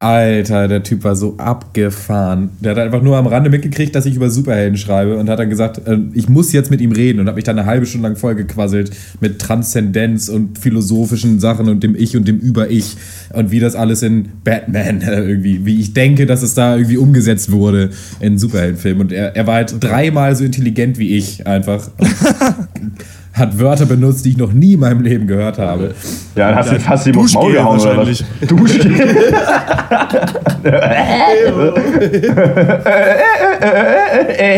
Alter, der Typ war so abgefahren. Der hat einfach nur am Rande mitgekriegt, dass ich über Superhelden schreibe und hat dann gesagt, äh, ich muss jetzt mit ihm reden und hat mich dann eine halbe Stunde lang vollgequasselt mit Transzendenz und philosophischen Sachen und dem Ich und dem Über-Ich und wie das alles in Batman äh, irgendwie, wie ich denke, dass es da irgendwie umgesetzt wurde in Superheldenfilmen. Und er, er war halt dreimal so intelligent wie ich einfach. hat Wörter benutzt, die ich noch nie in meinem Leben gehört habe. Ja, dann hast du fast ihm aufs Maul gehauen oder was? Duschgel.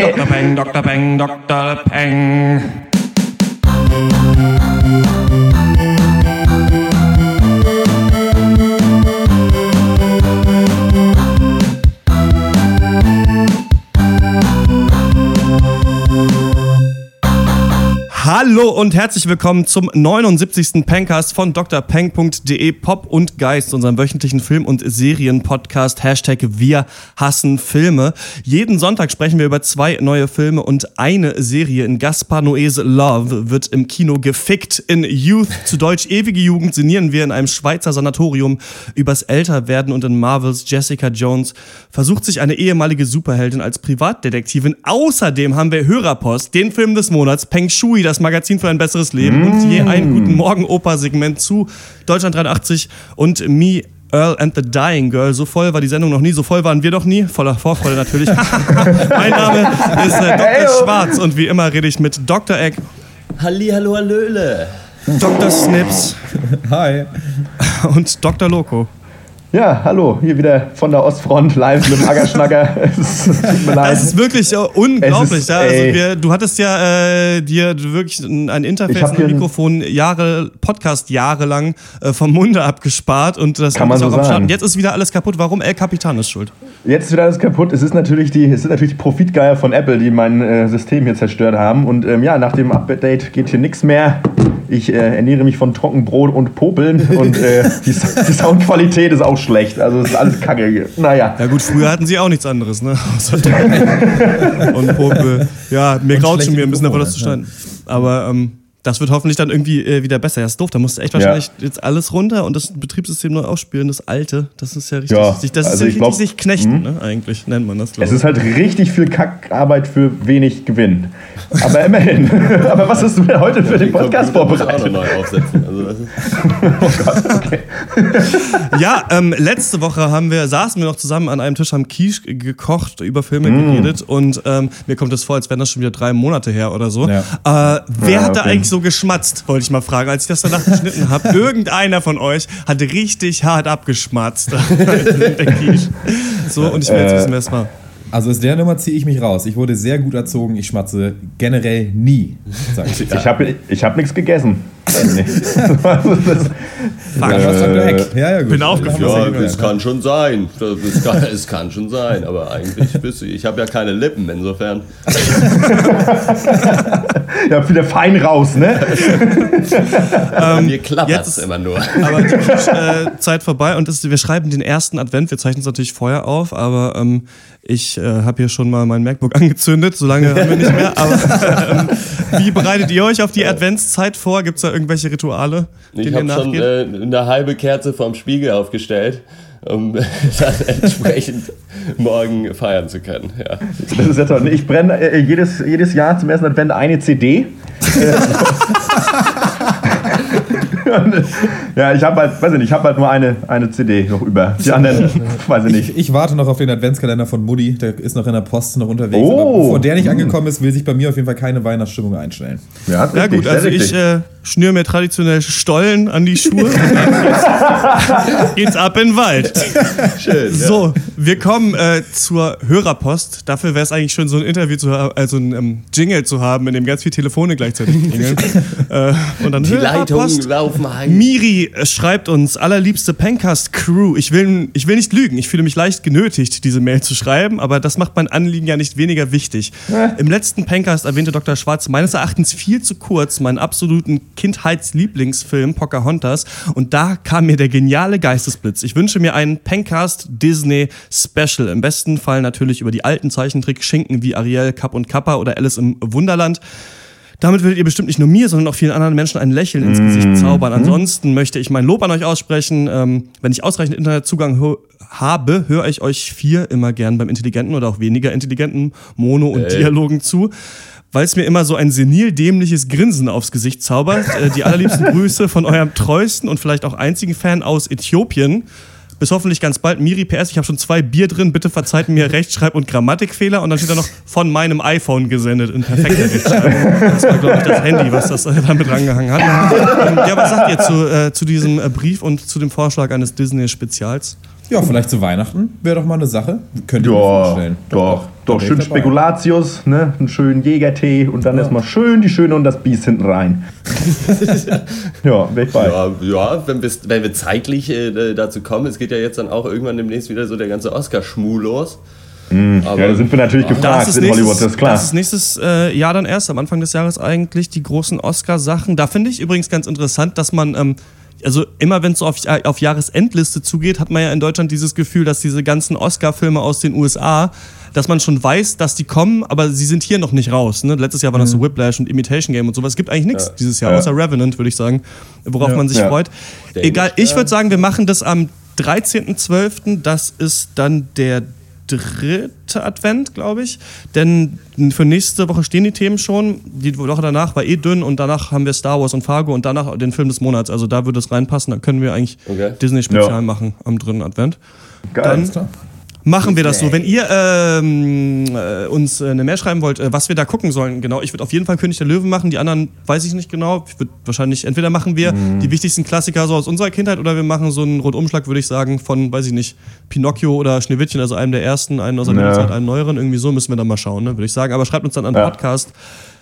Dr. Peng, Dr. Peng, Dr. Peng. Hallo und herzlich willkommen zum 79. Pencast von drpeng.de Pop und Geist, unserem wöchentlichen Film- und Serienpodcast. Hashtag Wir hassen Filme. Jeden Sonntag sprechen wir über zwei neue Filme und eine Serie. In Gaspar Noés Love wird im Kino gefickt. In Youth, zu Deutsch ewige Jugend, sinnieren wir in einem Schweizer Sanatorium übers Älterwerden und in Marvels Jessica Jones versucht sich eine ehemalige Superheldin als Privatdetektivin. Außerdem haben wir Hörerpost, den Film des Monats, Peng Shui, das Magazin für ein besseres Leben mm. und je ein Guten Morgen Oper-Segment zu Deutschland 83 und Me Earl and the Dying Girl. So voll war die Sendung noch nie, so voll waren wir noch nie. Voller Vorfreude natürlich. mein Name ist äh, Dr. Hey, Schwarz und wie immer rede ich mit Dr. Egg. Halli, hallo, hallöle. Dr. Snips. Hi. Und Dr. Loco. Ja, hallo, hier wieder von der Ostfront live mit dem Aggerschnacker. es tut mir leid. Das ist wirklich äh, unglaublich. Ist, ja? also wir, du hattest ja äh, dir wirklich ein Interface ein Mikrofon Jahre, Podcast jahrelang äh, vom Munde abgespart und das kann man so sagen. Jetzt ist wieder alles kaputt. Warum El Capitan ist schuld? Jetzt ist wieder alles kaputt. Es ist natürlich die, es sind natürlich die Profitgeier von Apple, die mein äh, System hier zerstört haben. Und ähm, ja, nach dem Update geht hier nichts mehr. Ich äh, ernähre mich von Trockenbrot und Popeln und äh, die, die Soundqualität ist auch schlecht. Also es ist alles kacke hier. Naja. Ja gut, früher hatten sie auch nichts anderes, ne? und Popel. Ja, mir graut schon wieder ein bisschen davon, das zu steigen. Aber ähm, das wird hoffentlich dann irgendwie äh, wieder besser. Ja, ist doof. Da musst du echt wahrscheinlich ja. jetzt alles runter und das Betriebssystem neu ausspielen, das alte. Das ist ja richtig. Ja, sich, das also ist ja richtig glaub, sich knechten, hm? ne? eigentlich nennt man das. Es es ist halt richtig viel Kackarbeit für wenig Gewinn. Aber immerhin. Aber was hast du denn heute für ja, den Podcast vorbereitet? Auch noch neu aufsetzen. Also oh Gott, okay. ja, ähm, letzte Woche haben wir, saßen wir noch zusammen an einem Tisch, haben Quiche gekocht, über Filme mm. geredet und ähm, mir kommt es vor, als wären das schon wieder drei Monate her oder so. Ja. Äh, wer ja, hat da eigentlich so geschmatzt, wollte ich mal fragen, als ich das danach geschnitten habe. Irgendeiner von euch hat richtig hart abgeschmatzt. so, und ich will jetzt wissen, wer es war. Also aus der Nummer ziehe ich mich raus. Ich wurde sehr gut erzogen. Ich schmatze generell nie. Ich, ich habe ich hab nichts gegessen. Nee. äh, ja, ja, gut. Bin aufgeführt. Ja, es kann schon sein. Es kann, es kann schon sein. Aber eigentlich bist du. Ich habe ja keine Lippen, insofern. ja, wieder fein raus, ne? ähm, Mir klappert es immer nur. Aber die äh, Zeit vorbei und das, wir schreiben den ersten Advent. Wir zeichnen es natürlich vorher auf, aber ähm, ich äh, habe hier schon mal mein MacBook angezündet, so lange haben wir nicht mehr. Aber ähm, wie bereitet ihr euch auf die Adventszeit vor? Gibt es da irgendwelche Rituale? Ich habe schon äh, eine halbe Kerze vorm Spiegel aufgestellt um das entsprechend morgen feiern zu können. Ja. Das ist ja toll. Ich brenne äh, jedes, jedes Jahr zum ersten Advent eine CD. ja, ich habe halt, weiß ich nicht, ich habe halt nur eine, eine CD noch über. Die anderen, weiß ich nicht. Ich, ich, warte noch auf den Adventskalender von Mutti, der ist noch in der Post noch unterwegs. Oh. bevor der nicht angekommen ist, will sich bei mir auf jeden Fall keine Weihnachtsstimmung einstellen. Ja, richtig, ja gut, also ich äh, schnür mir traditionell Stollen an die Schuhe und dann geht's, ab in den Wald. Schön. So, ja. wir kommen äh, zur Hörerpost. Dafür wäre es eigentlich schön, so ein Interview zu haben, also ein ähm, Jingle zu haben, in dem ganz viele Telefone gleichzeitig klingeln. äh, und dann die Leitungen laufen. Miri schreibt uns, allerliebste Pencast-Crew, ich will, ich will nicht lügen, ich fühle mich leicht genötigt, diese Mail zu schreiben, aber das macht mein Anliegen ja nicht weniger wichtig. Im letzten Pencast erwähnte Dr. Schwarz meines Erachtens viel zu kurz meinen absoluten Kindheitslieblingsfilm Pocahontas und da kam mir der geniale Geistesblitz. Ich wünsche mir einen Pencast Disney Special. Im besten Fall natürlich über die alten Zeichentrick-Schinken wie Ariel, Kapp und Kappa oder Alice im Wunderland. Damit werdet ihr bestimmt nicht nur mir, sondern auch vielen anderen Menschen ein Lächeln ins Gesicht zaubern. Ansonsten möchte ich mein Lob an euch aussprechen. Ähm, wenn ich ausreichend Internetzugang hö- habe, höre ich euch vier immer gern beim intelligenten oder auch weniger intelligenten Mono- und Ey. Dialogen zu. Weil es mir immer so ein senil dämliches Grinsen aufs Gesicht zaubert. Äh, die allerliebsten Grüße von eurem treuesten und vielleicht auch einzigen Fan aus Äthiopien. Bis hoffentlich ganz bald. Miri PS, ich habe schon zwei Bier drin. Bitte verzeiht mir Rechtschreib- und Grammatikfehler. Und dann steht da noch von meinem iPhone gesendet in perfekter Rechtschreibung. Das war, glaube ich, das Handy, was das äh, damit rangehangen hat. Ähm, ja, was sagt ihr zu, äh, zu diesem äh, Brief und zu dem Vorschlag eines Disney-Spezials? Ja, vielleicht zu Weihnachten wäre doch mal eine Sache. Könnt ihr mir Ja, vorstellen. doch, doch, wär schön dabei. Spekulatius, ne? einen schönen Jägertee und dann erstmal schön die Schöne und das Biest hinten rein. ja, wäre ich bei. Ja, ja wenn, wir, wenn wir zeitlich äh, dazu kommen, es geht ja jetzt dann auch irgendwann demnächst wieder so der ganze Oscar-Schmuh los. Aber Ja, da sind wir natürlich gefragt in Hollywood, das ist klar. Das ist nächstes äh, Jahr dann erst, am Anfang des Jahres eigentlich, die großen Oscar-Sachen. Da finde ich übrigens ganz interessant, dass man, ähm, also immer wenn es so auf, äh, auf Jahresendliste zugeht, hat man ja in Deutschland dieses Gefühl, dass diese ganzen Oscar-Filme aus den USA, dass man schon weiß, dass die kommen, aber sie sind hier noch nicht raus. Ne? Letztes Jahr war das so Whiplash und Imitation Game und sowas. Es gibt eigentlich nichts dieses Jahr, Ja. außer Revenant, würde ich sagen, worauf Ja. man sich Ja. freut. Egal, ich, ja. würde sagen, wir machen das am 13.12. Das ist dann der dritte Advent, glaube ich. Denn für nächste Woche stehen die Themen schon. Die Woche danach war eh dünn und danach haben wir Star Wars und Fargo und danach den Film des Monats. Also da würde es reinpassen. Da können wir eigentlich Okay. Disney-Spezial Ja. machen am dritten Advent. Geil. Klar. Machen wir das so. Wenn ihr ähm, äh, uns äh, eine Mail schreiben wollt, äh, was wir da gucken sollen, genau. Ich würde auf jeden Fall König der Löwen machen. Die anderen weiß ich nicht genau. Ich würde wahrscheinlich, entweder machen wir die wichtigsten Klassiker so aus unserer Kindheit oder wir machen so einen Rundumschlag, würde ich sagen, von, weiß ich nicht, Pinocchio oder Schneewittchen, also einem der ersten, einen aus der Ja. Zeit, einen neueren. Irgendwie so müssen wir dann mal schauen, ne, würde ich sagen. Aber schreibt uns dann an Ja. Podcast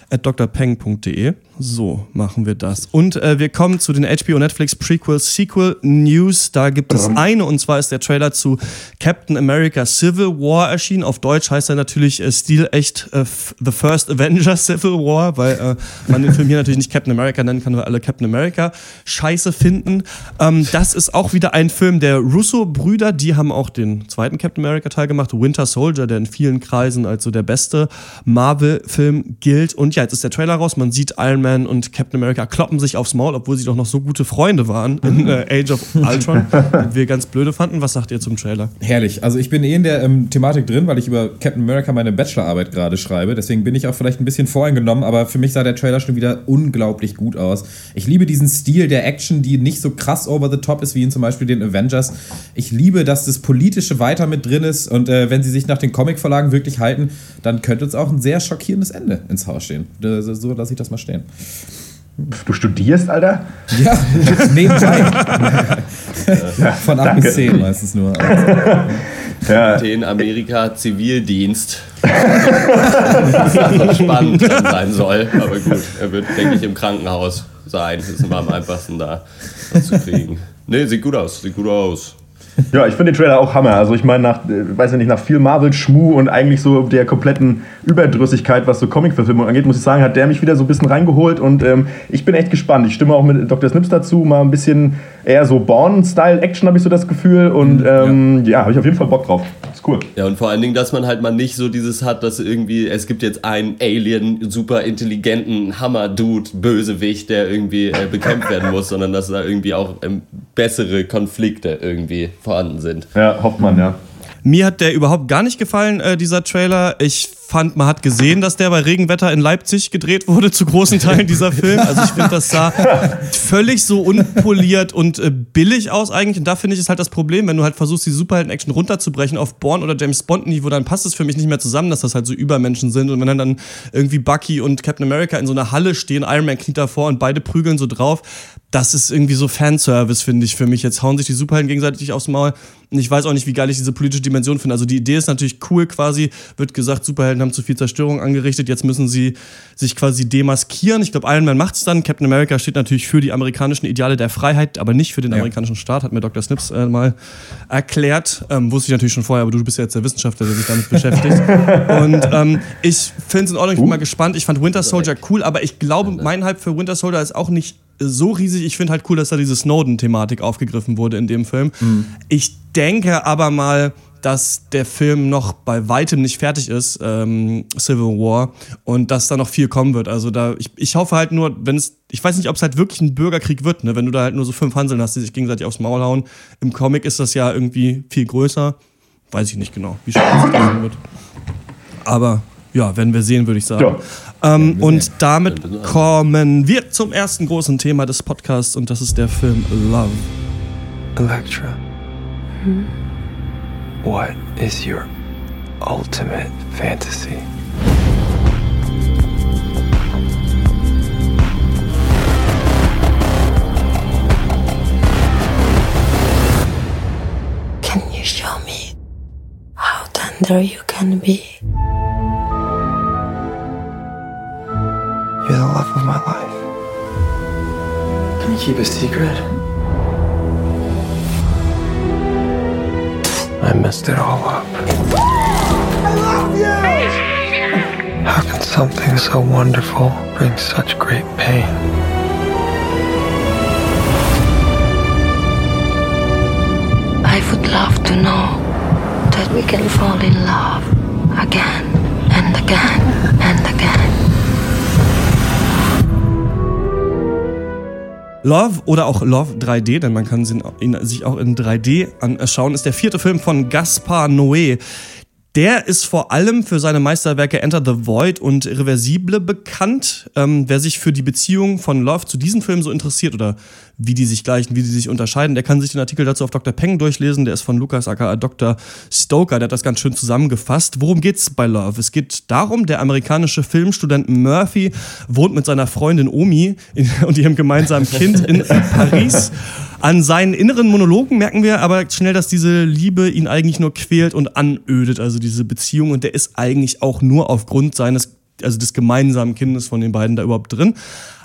at drpeng.de. So machen wir das. Und äh, wir kommen zu den HBO Netflix Prequel Sequel News. Da gibt es eine und zwar ist der Trailer zu Captain America Civil War erschienen. Auf Deutsch heißt er natürlich äh, stilecht äh, The First Avenger Civil War, weil äh, man den Film hier natürlich nicht Captain America nennen kann, weil alle Captain America scheiße finden. Ähm, das ist auch wieder ein Film der Russo-Brüder. Die haben auch den zweiten Captain America Teil gemacht, Winter Soldier, der in vielen Kreisen als so der beste Marvel-Film gilt. Und jetzt ist der Trailer raus. Man sieht Iron Man und Captain America kloppen sich aufs Maul, obwohl sie doch noch so gute Freunde waren in äh, Age of Ultron, den wir ganz blöde fanden. Was sagt ihr zum Trailer? Herrlich. Also ich bin eh in der ähm, Thematik drin, weil ich über Captain America meine Bachelorarbeit gerade schreibe. Deswegen bin ich auch vielleicht ein bisschen voreingenommen, aber für mich sah der Trailer schon wieder unglaublich gut aus. Ich liebe diesen Stil der Action, die nicht so krass over the top ist wie in zum Beispiel den Avengers. Ich liebe, dass das Politische weiter mit drin ist und äh, wenn sie sich nach den Comicverlagen wirklich halten, dann könnte uns auch ein sehr schockierendes Ende ins Haus stehen. Das- So lasse ich das mal stehen. Du studierst, Alter? Ja, nebenbei. Von 8 danke. bis 10 meistens nur. Ja, Den Amerika Zivildienst. Was also spannend sein soll. Aber gut, er wird, denke ich, im Krankenhaus sein. Das ist immer am einfachsten da das zu kriegen. Nee, sieht gut aus, sieht gut aus. Ja, ich finde den Trailer auch Hammer. Also ich meine, nach, äh, weiß ich nicht, nach viel Marvel-Schmuh und eigentlich so der kompletten Überdrüssigkeit, was so Comic-Verfilmung angeht, muss ich sagen, hat der mich wieder so ein bisschen reingeholt und ähm, ich bin echt gespannt. Ich stimme auch mit Dr. Snips dazu, mal ein bisschen eher so Born-Style-Action, habe ich so das Gefühl und ähm, ja, habe ich auf jeden Fall Bock drauf. Ist cool. Ja, und vor allen Dingen, dass man halt mal nicht so dieses hat, dass irgendwie, es gibt jetzt einen Alien, super intelligenten Hammer-Dude, Bösewicht, der irgendwie äh, bekämpft werden muss, sondern dass da irgendwie auch ähm, bessere Konflikte irgendwie vorhanden sind. Ja, hofft man, ja. Mir hat der überhaupt gar nicht gefallen, äh, dieser Trailer. Ich fand, man hat gesehen, dass der bei Regenwetter in Leipzig gedreht wurde, zu großen Teilen dieser Film. Also ich finde, das sah völlig so unpoliert und äh, billig aus eigentlich. Und da finde ich, ist halt das Problem, wenn du halt versuchst, die Superhelden-Action runterzubrechen auf Bourne oder James Bond-Niveau, dann passt es für mich nicht mehr zusammen, dass das halt so Übermenschen sind. Und wenn dann, dann irgendwie Bucky und Captain America in so einer Halle stehen, Iron Man kniet davor und beide prügeln so drauf, das ist irgendwie so Fanservice, finde ich, für mich. Jetzt hauen sich die Superhelden gegenseitig aufs Maul. Und ich weiß auch nicht, wie geil ich diese politische Dimension finde. Also die Idee ist natürlich cool quasi. Wird gesagt, Superhelden haben zu viel Zerstörung angerichtet. Jetzt müssen sie sich quasi demaskieren. Ich glaube, Iron Man macht's dann. Captain America steht natürlich für die amerikanischen Ideale der Freiheit, aber nicht für den amerikanischen Staat, hat mir Dr. Snips äh, mal erklärt. Ähm, wusste ich natürlich schon vorher, aber du bist ja jetzt der Wissenschaftler, der sich damit beschäftigt. Und ähm, ich finde es in Ordnung, ich bin mal gespannt. Ich fand Winter Soldier cool, aber ich glaube, mein Hype für Winter Soldier ist auch nicht so riesig. Ich finde halt cool, dass da diese Snowden-Thematik aufgegriffen wurde in dem Film. Mhm. Ich denke aber mal, dass der Film noch bei weitem nicht fertig ist, ähm, Civil War, und dass da noch viel kommen wird. Also da, ich, ich hoffe halt nur, wenn es, ich weiß nicht, ob es halt wirklich ein Bürgerkrieg wird, ne? wenn du da halt nur so fünf Hanseln hast, die sich gegenseitig aufs Maul hauen. Im Comic ist das ja irgendwie viel größer. Weiß ich nicht genau, wie schön das sein wird. Aber ja, werden wir sehen, würde ich sagen. Ja. Ähm, und damit kommen wir zum ersten großen Thema des Podcasts und das ist der Film Love. Electra. Hm? What is your ultimate fantasy? Can you show me how tender you can be? You're the love of my life. Can you keep a secret? I messed it all up. I love you! How can something so wonderful bring such great pain? I would love to know that we can fall in love again and again and again. Love oder auch Love 3D, denn man kann ihn sich auch in 3D anschauen, ist der vierte Film von Gaspar Noé. Der ist vor allem für seine Meisterwerke Enter the Void und Reversible bekannt. Ähm, wer sich für die Beziehung von Love zu diesem Film so interessiert oder wie die sich gleichen, wie die sich unterscheiden, der kann sich den Artikel dazu auf Dr. Peng durchlesen. Der ist von Lukas aka Dr. Stoker, der hat das ganz schön zusammengefasst. Worum geht's bei Love? Es geht darum, der amerikanische Filmstudent Murphy wohnt mit seiner Freundin Omi und ihrem gemeinsamen Kind in Paris. An seinen inneren Monologen merken wir aber schnell, dass diese Liebe ihn eigentlich nur quält und anödet, also diese Beziehung. Und der ist eigentlich auch nur aufgrund seines, also des gemeinsamen Kindes von den beiden da überhaupt drin.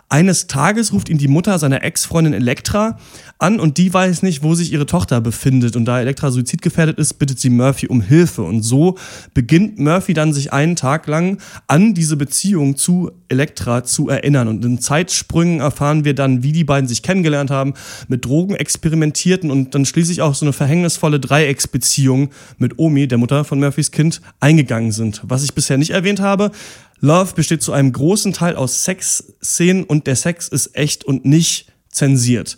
Eines Tages ruft ihn die Mutter seiner Ex-Freundin Elektra an und die weiß nicht, wo sich ihre Tochter befindet. Und da Elektra suizidgefährdet ist, bittet sie Murphy um Hilfe. Und so beginnt Murphy dann sich einen Tag lang an diese Beziehung zu Elektra zu erinnern. Und in Zeitsprüngen erfahren wir dann, wie die beiden sich kennengelernt haben, mit Drogen experimentierten und dann schließlich auch so eine verhängnisvolle Dreiecksbeziehung mit Omi, der Mutter von Murphys Kind, eingegangen sind. Was ich bisher nicht erwähnt habe, Love besteht zu einem großen Teil aus Sexszenen und der Sex ist echt und nicht zensiert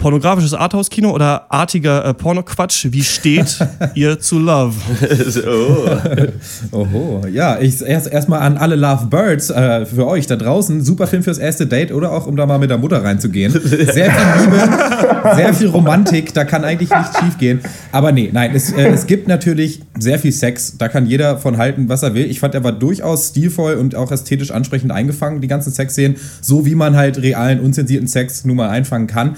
pornografisches Arthouse-Kino oder artiger äh, Pornoquatsch? Wie steht ihr zu Love? oh. Oho. Ja, ich erst erstmal an alle Love Birds äh, für euch da draußen. Super Film fürs erste Date oder auch um da mal mit der Mutter reinzugehen. Sehr viel Liebe, sehr viel Romantik, da kann eigentlich nichts schief gehen. Aber nee, nein, es, äh, es gibt natürlich sehr viel Sex. Da kann jeder von halten, was er will. Ich fand, er war durchaus stilvoll und auch ästhetisch ansprechend eingefangen, die ganzen Sexszenen. So wie man halt realen, unzensierten Sex nun mal einfangen kann.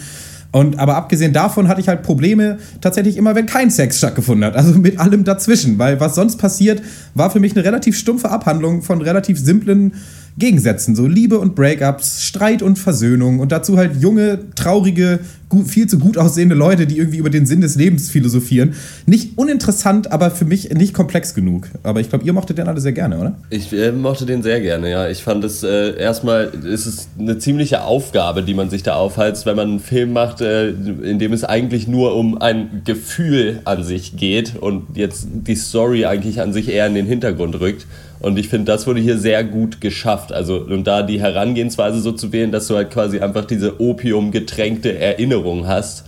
Und aber abgesehen davon hatte ich halt Probleme tatsächlich immer, wenn kein Sex stattgefunden hat. Also mit allem dazwischen. Weil was sonst passiert, war für mich eine relativ stumpfe Abhandlung von relativ simplen Gegensätzen, so Liebe und Breakups, Streit und Versöhnung und dazu halt junge, traurige, gut, viel zu gut aussehende Leute, die irgendwie über den Sinn des Lebens philosophieren. Nicht uninteressant, aber für mich nicht komplex genug. Aber ich glaube, ihr mochtet den alle sehr gerne, oder? Ich äh, mochte den sehr gerne, ja. Ich fand es äh, erstmal, ist eine ziemliche Aufgabe, die man sich da aufheizt, wenn man einen Film macht, äh, in dem es eigentlich nur um ein Gefühl an sich geht und jetzt die Story eigentlich an sich eher in den Hintergrund rückt. Und ich finde, das wurde hier sehr gut geschafft. Also, und da die Herangehensweise so zu wählen, dass du halt quasi einfach diese opiumgetränkte Erinnerung hast,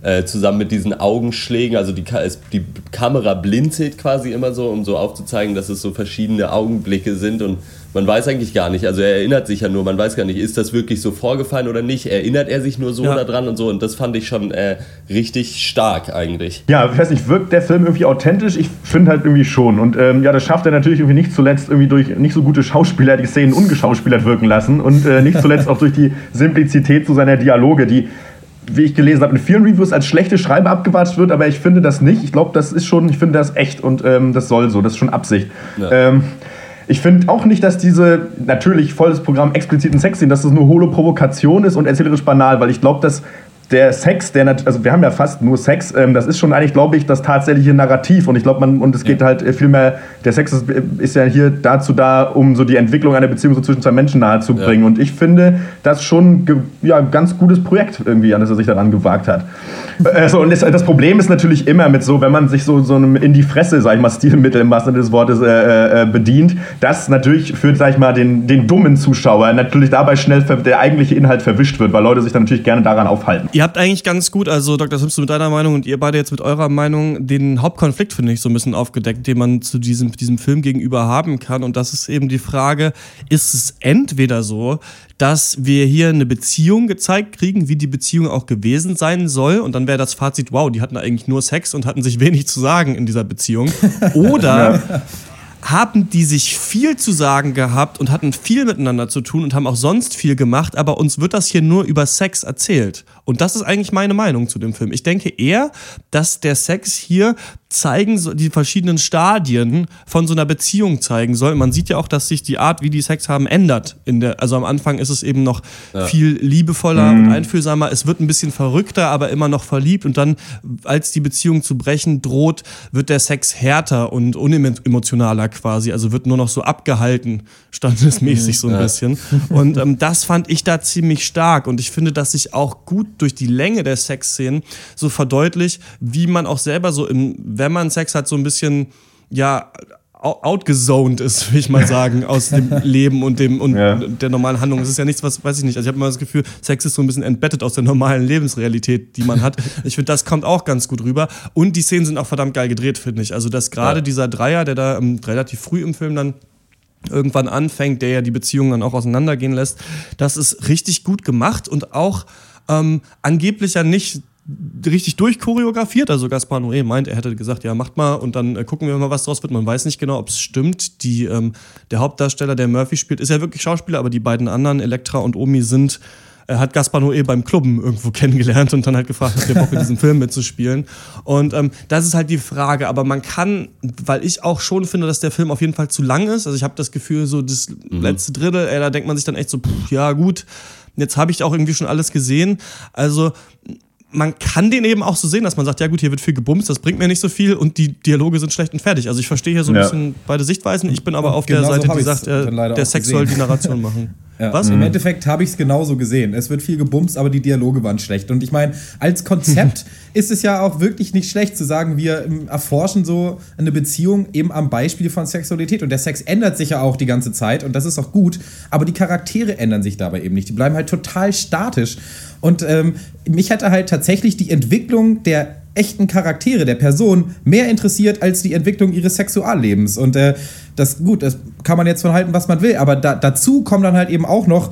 äh, zusammen mit diesen Augenschlägen. Also die, die Kamera blinzelt quasi immer so, um so aufzuzeigen, dass es so verschiedene Augenblicke sind und man weiß eigentlich gar nicht, also er erinnert sich ja nur, man weiß gar nicht, ist das wirklich so vorgefallen oder nicht? Erinnert er sich nur so ja. daran und so? Und das fand ich schon äh, richtig stark eigentlich. Ja, ich weiß nicht, wirkt der Film irgendwie authentisch? Ich finde halt irgendwie schon. Und ähm, ja, das schafft er natürlich irgendwie nicht zuletzt irgendwie durch nicht so gute Schauspieler, die Szenen ungeschauspielert wirken lassen und äh, nicht zuletzt auch durch die Simplizität zu seiner Dialoge, die wie ich gelesen habe, in vielen Reviews als schlechte Schreibe abgewatscht wird, aber ich finde das nicht. Ich glaube, das ist schon, ich finde das echt und ähm, das soll so, das ist schon Absicht. Ja. Ähm, ich finde auch nicht, dass diese natürlich volles Programm expliziten Sex sehen, dass das nur hohle Provokation ist und erzählerisch banal, weil ich glaube, dass der Sex, der also wir haben ja fast nur Sex, ähm, das ist schon eigentlich, glaube ich, das tatsächliche Narrativ. Und ich glaube, man, und es geht halt äh, viel mehr, der Sex ist, ist ja hier dazu da, um so die Entwicklung einer Beziehung so zwischen zwei Menschen nahezubringen. Und ich finde das schon ja, ein ganz gutes Projekt irgendwie, an das er sich daran gewagt hat. Also, und das, das Problem ist natürlich immer mit so, wenn man sich so, so einem in die Fresse, sag ich mal, Stilmittel im wahrsten Sinne des Wortes äh, äh, bedient, das natürlich für, sag ich mal, den, den dummen Zuschauer natürlich dabei schnell der eigentliche Inhalt verwischt wird, weil Leute sich dann natürlich gerne daran aufhalten. Ihr habt eigentlich ganz gut, also Dr. Simpson mit deiner Meinung und ihr beide jetzt mit eurer Meinung, den Hauptkonflikt, finde ich, so ein bisschen aufgedeckt, den man zu diesem, diesem Film gegenüber haben kann. Und das ist eben die Frage, ist es entweder so, dass wir hier eine Beziehung gezeigt kriegen, wie die Beziehung auch gewesen sein soll. Und dann wäre das Fazit, wow, die hatten eigentlich nur Sex und hatten sich wenig zu sagen in dieser Beziehung. Oder haben die sich viel zu sagen gehabt und hatten viel miteinander zu tun und haben auch sonst viel gemacht, aber uns wird das hier nur über Sex erzählt. Und das ist eigentlich meine Meinung zu dem Film. Ich denke eher, dass der Sex hier zeigen soll, die verschiedenen Stadien von so einer Beziehung zeigen soll. Man sieht ja auch, dass sich die Art, wie die Sex haben, ändert. In der, also am Anfang ist es eben noch viel liebevoller und einfühlsamer. Es wird ein bisschen verrückter, aber immer noch verliebt. Und dann, als die Beziehung zu brechen droht, wird der Sex härter und unemotionaler quasi. Also wird nur noch so abgehalten, standesmäßig so ein bisschen. Und ähm, das fand ich da ziemlich stark. Und ich finde, dass sich auch gut durch die Länge der Sexszenen so verdeutlicht, wie man auch selber so im, wenn man Sex hat, so ein bisschen, ja, out- outgezoned ist, will ich mal sagen, aus dem Leben und dem und Ja. der normalen Handlung. Es ist ja nichts, was weiß ich nicht. Also ich habe immer das Gefühl, Sex ist so ein bisschen entbettet aus der normalen Lebensrealität, die man hat. Ich finde, das kommt auch ganz gut rüber. Und die Szenen sind auch verdammt geil gedreht, finde ich. Also dass gerade Ja. dieser Dreier, der da ähm, relativ früh im Film dann irgendwann anfängt, der ja die Beziehung dann auch auseinandergehen lässt. Das ist richtig gut gemacht und auch ähm, angeblich ja nicht richtig durchchoreografiert. Also Gaspar Noé meint, er hätte gesagt, ja, macht mal und dann äh, gucken wir mal, was draus wird. Man weiß nicht genau, ob es stimmt. Die, ähm, der Hauptdarsteller, der Murphy spielt, ist ja wirklich Schauspieler, aber die beiden anderen, Elektra und Omi, sind er hat Gaspar Noé beim Clubben irgendwo kennengelernt und dann halt gefragt, ob der Bock in diesem Film mitzuspielen. Und ähm, das ist halt die Frage. Aber man kann, weil ich auch schon finde, dass der Film auf jeden Fall zu lang ist. Also ich habe das Gefühl, so das letzte Drittel, ey, da denkt man sich dann echt so, pff, ja gut, jetzt habe ich auch irgendwie schon alles gesehen. Also man kann den eben auch so sehen, dass man sagt, ja gut, hier wird viel gebumst, das bringt mir nicht so viel und die Dialoge sind schlecht und fertig. Also ich verstehe hier so ein Ja. bisschen beide Sichtweisen. Ich bin aber auf Genau der so Seite, hab die sagt, äh, der Sex gesehen. soll die Narration machen. Ja. Was? Im Endeffekt habe ich es genauso gesehen. Es wird viel gebumst, aber die Dialoge waren schlecht. Und ich meine, als Konzept ist es ja auch wirklich nicht schlecht zu sagen, wir ähm, erforschen so eine Beziehung eben am Beispiel von Sexualität. Und der Sex ändert sich ja auch die ganze Zeit und das ist auch gut. Aber die Charaktere ändern sich dabei eben nicht. Die bleiben halt total statisch. Und ähm, mich hätte halt tatsächlich die Entwicklung der echten Charaktere der Person mehr interessiert als die Entwicklung ihres Sexuallebens. Und äh, das, gut, das kann man jetzt von halten, was man will, aber da, dazu kommen dann halt eben auch noch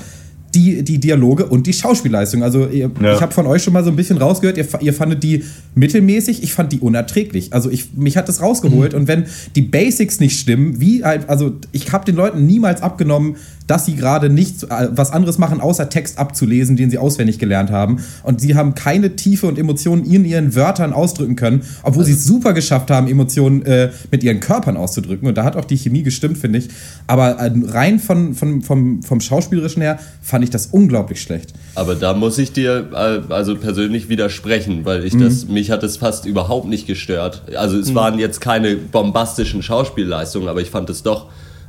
die, die Dialoge und die Schauspielleistung. Also ihr, Ja. ich habe von euch schon mal so ein bisschen rausgehört, ihr, ihr fandet die mittelmäßig, ich fand die unerträglich. Also ich, mich hat das rausgeholt und wenn die Basics nicht stimmen, wie halt, also ich habe den Leuten niemals abgenommen, dass sie gerade nicht äh, was anderes machen, außer Text abzulesen, den sie auswendig gelernt haben. Und sie haben keine Tiefe und Emotionen in ihren Wörtern ausdrücken können, obwohl sie es super geschafft haben, Emotionen äh, mit ihren Körpern auszudrücken. Und da hat auch die Chemie gestimmt, finde ich. Aber äh, rein von, von, vom, vom Schauspielerischen her fand ich das unglaublich schlecht. Aber da muss ich dir äh, also persönlich widersprechen, weil ich das, mich hat es fast überhaupt nicht gestört. Also es waren jetzt keine bombastischen Schauspielleistungen, aber ich fand es doch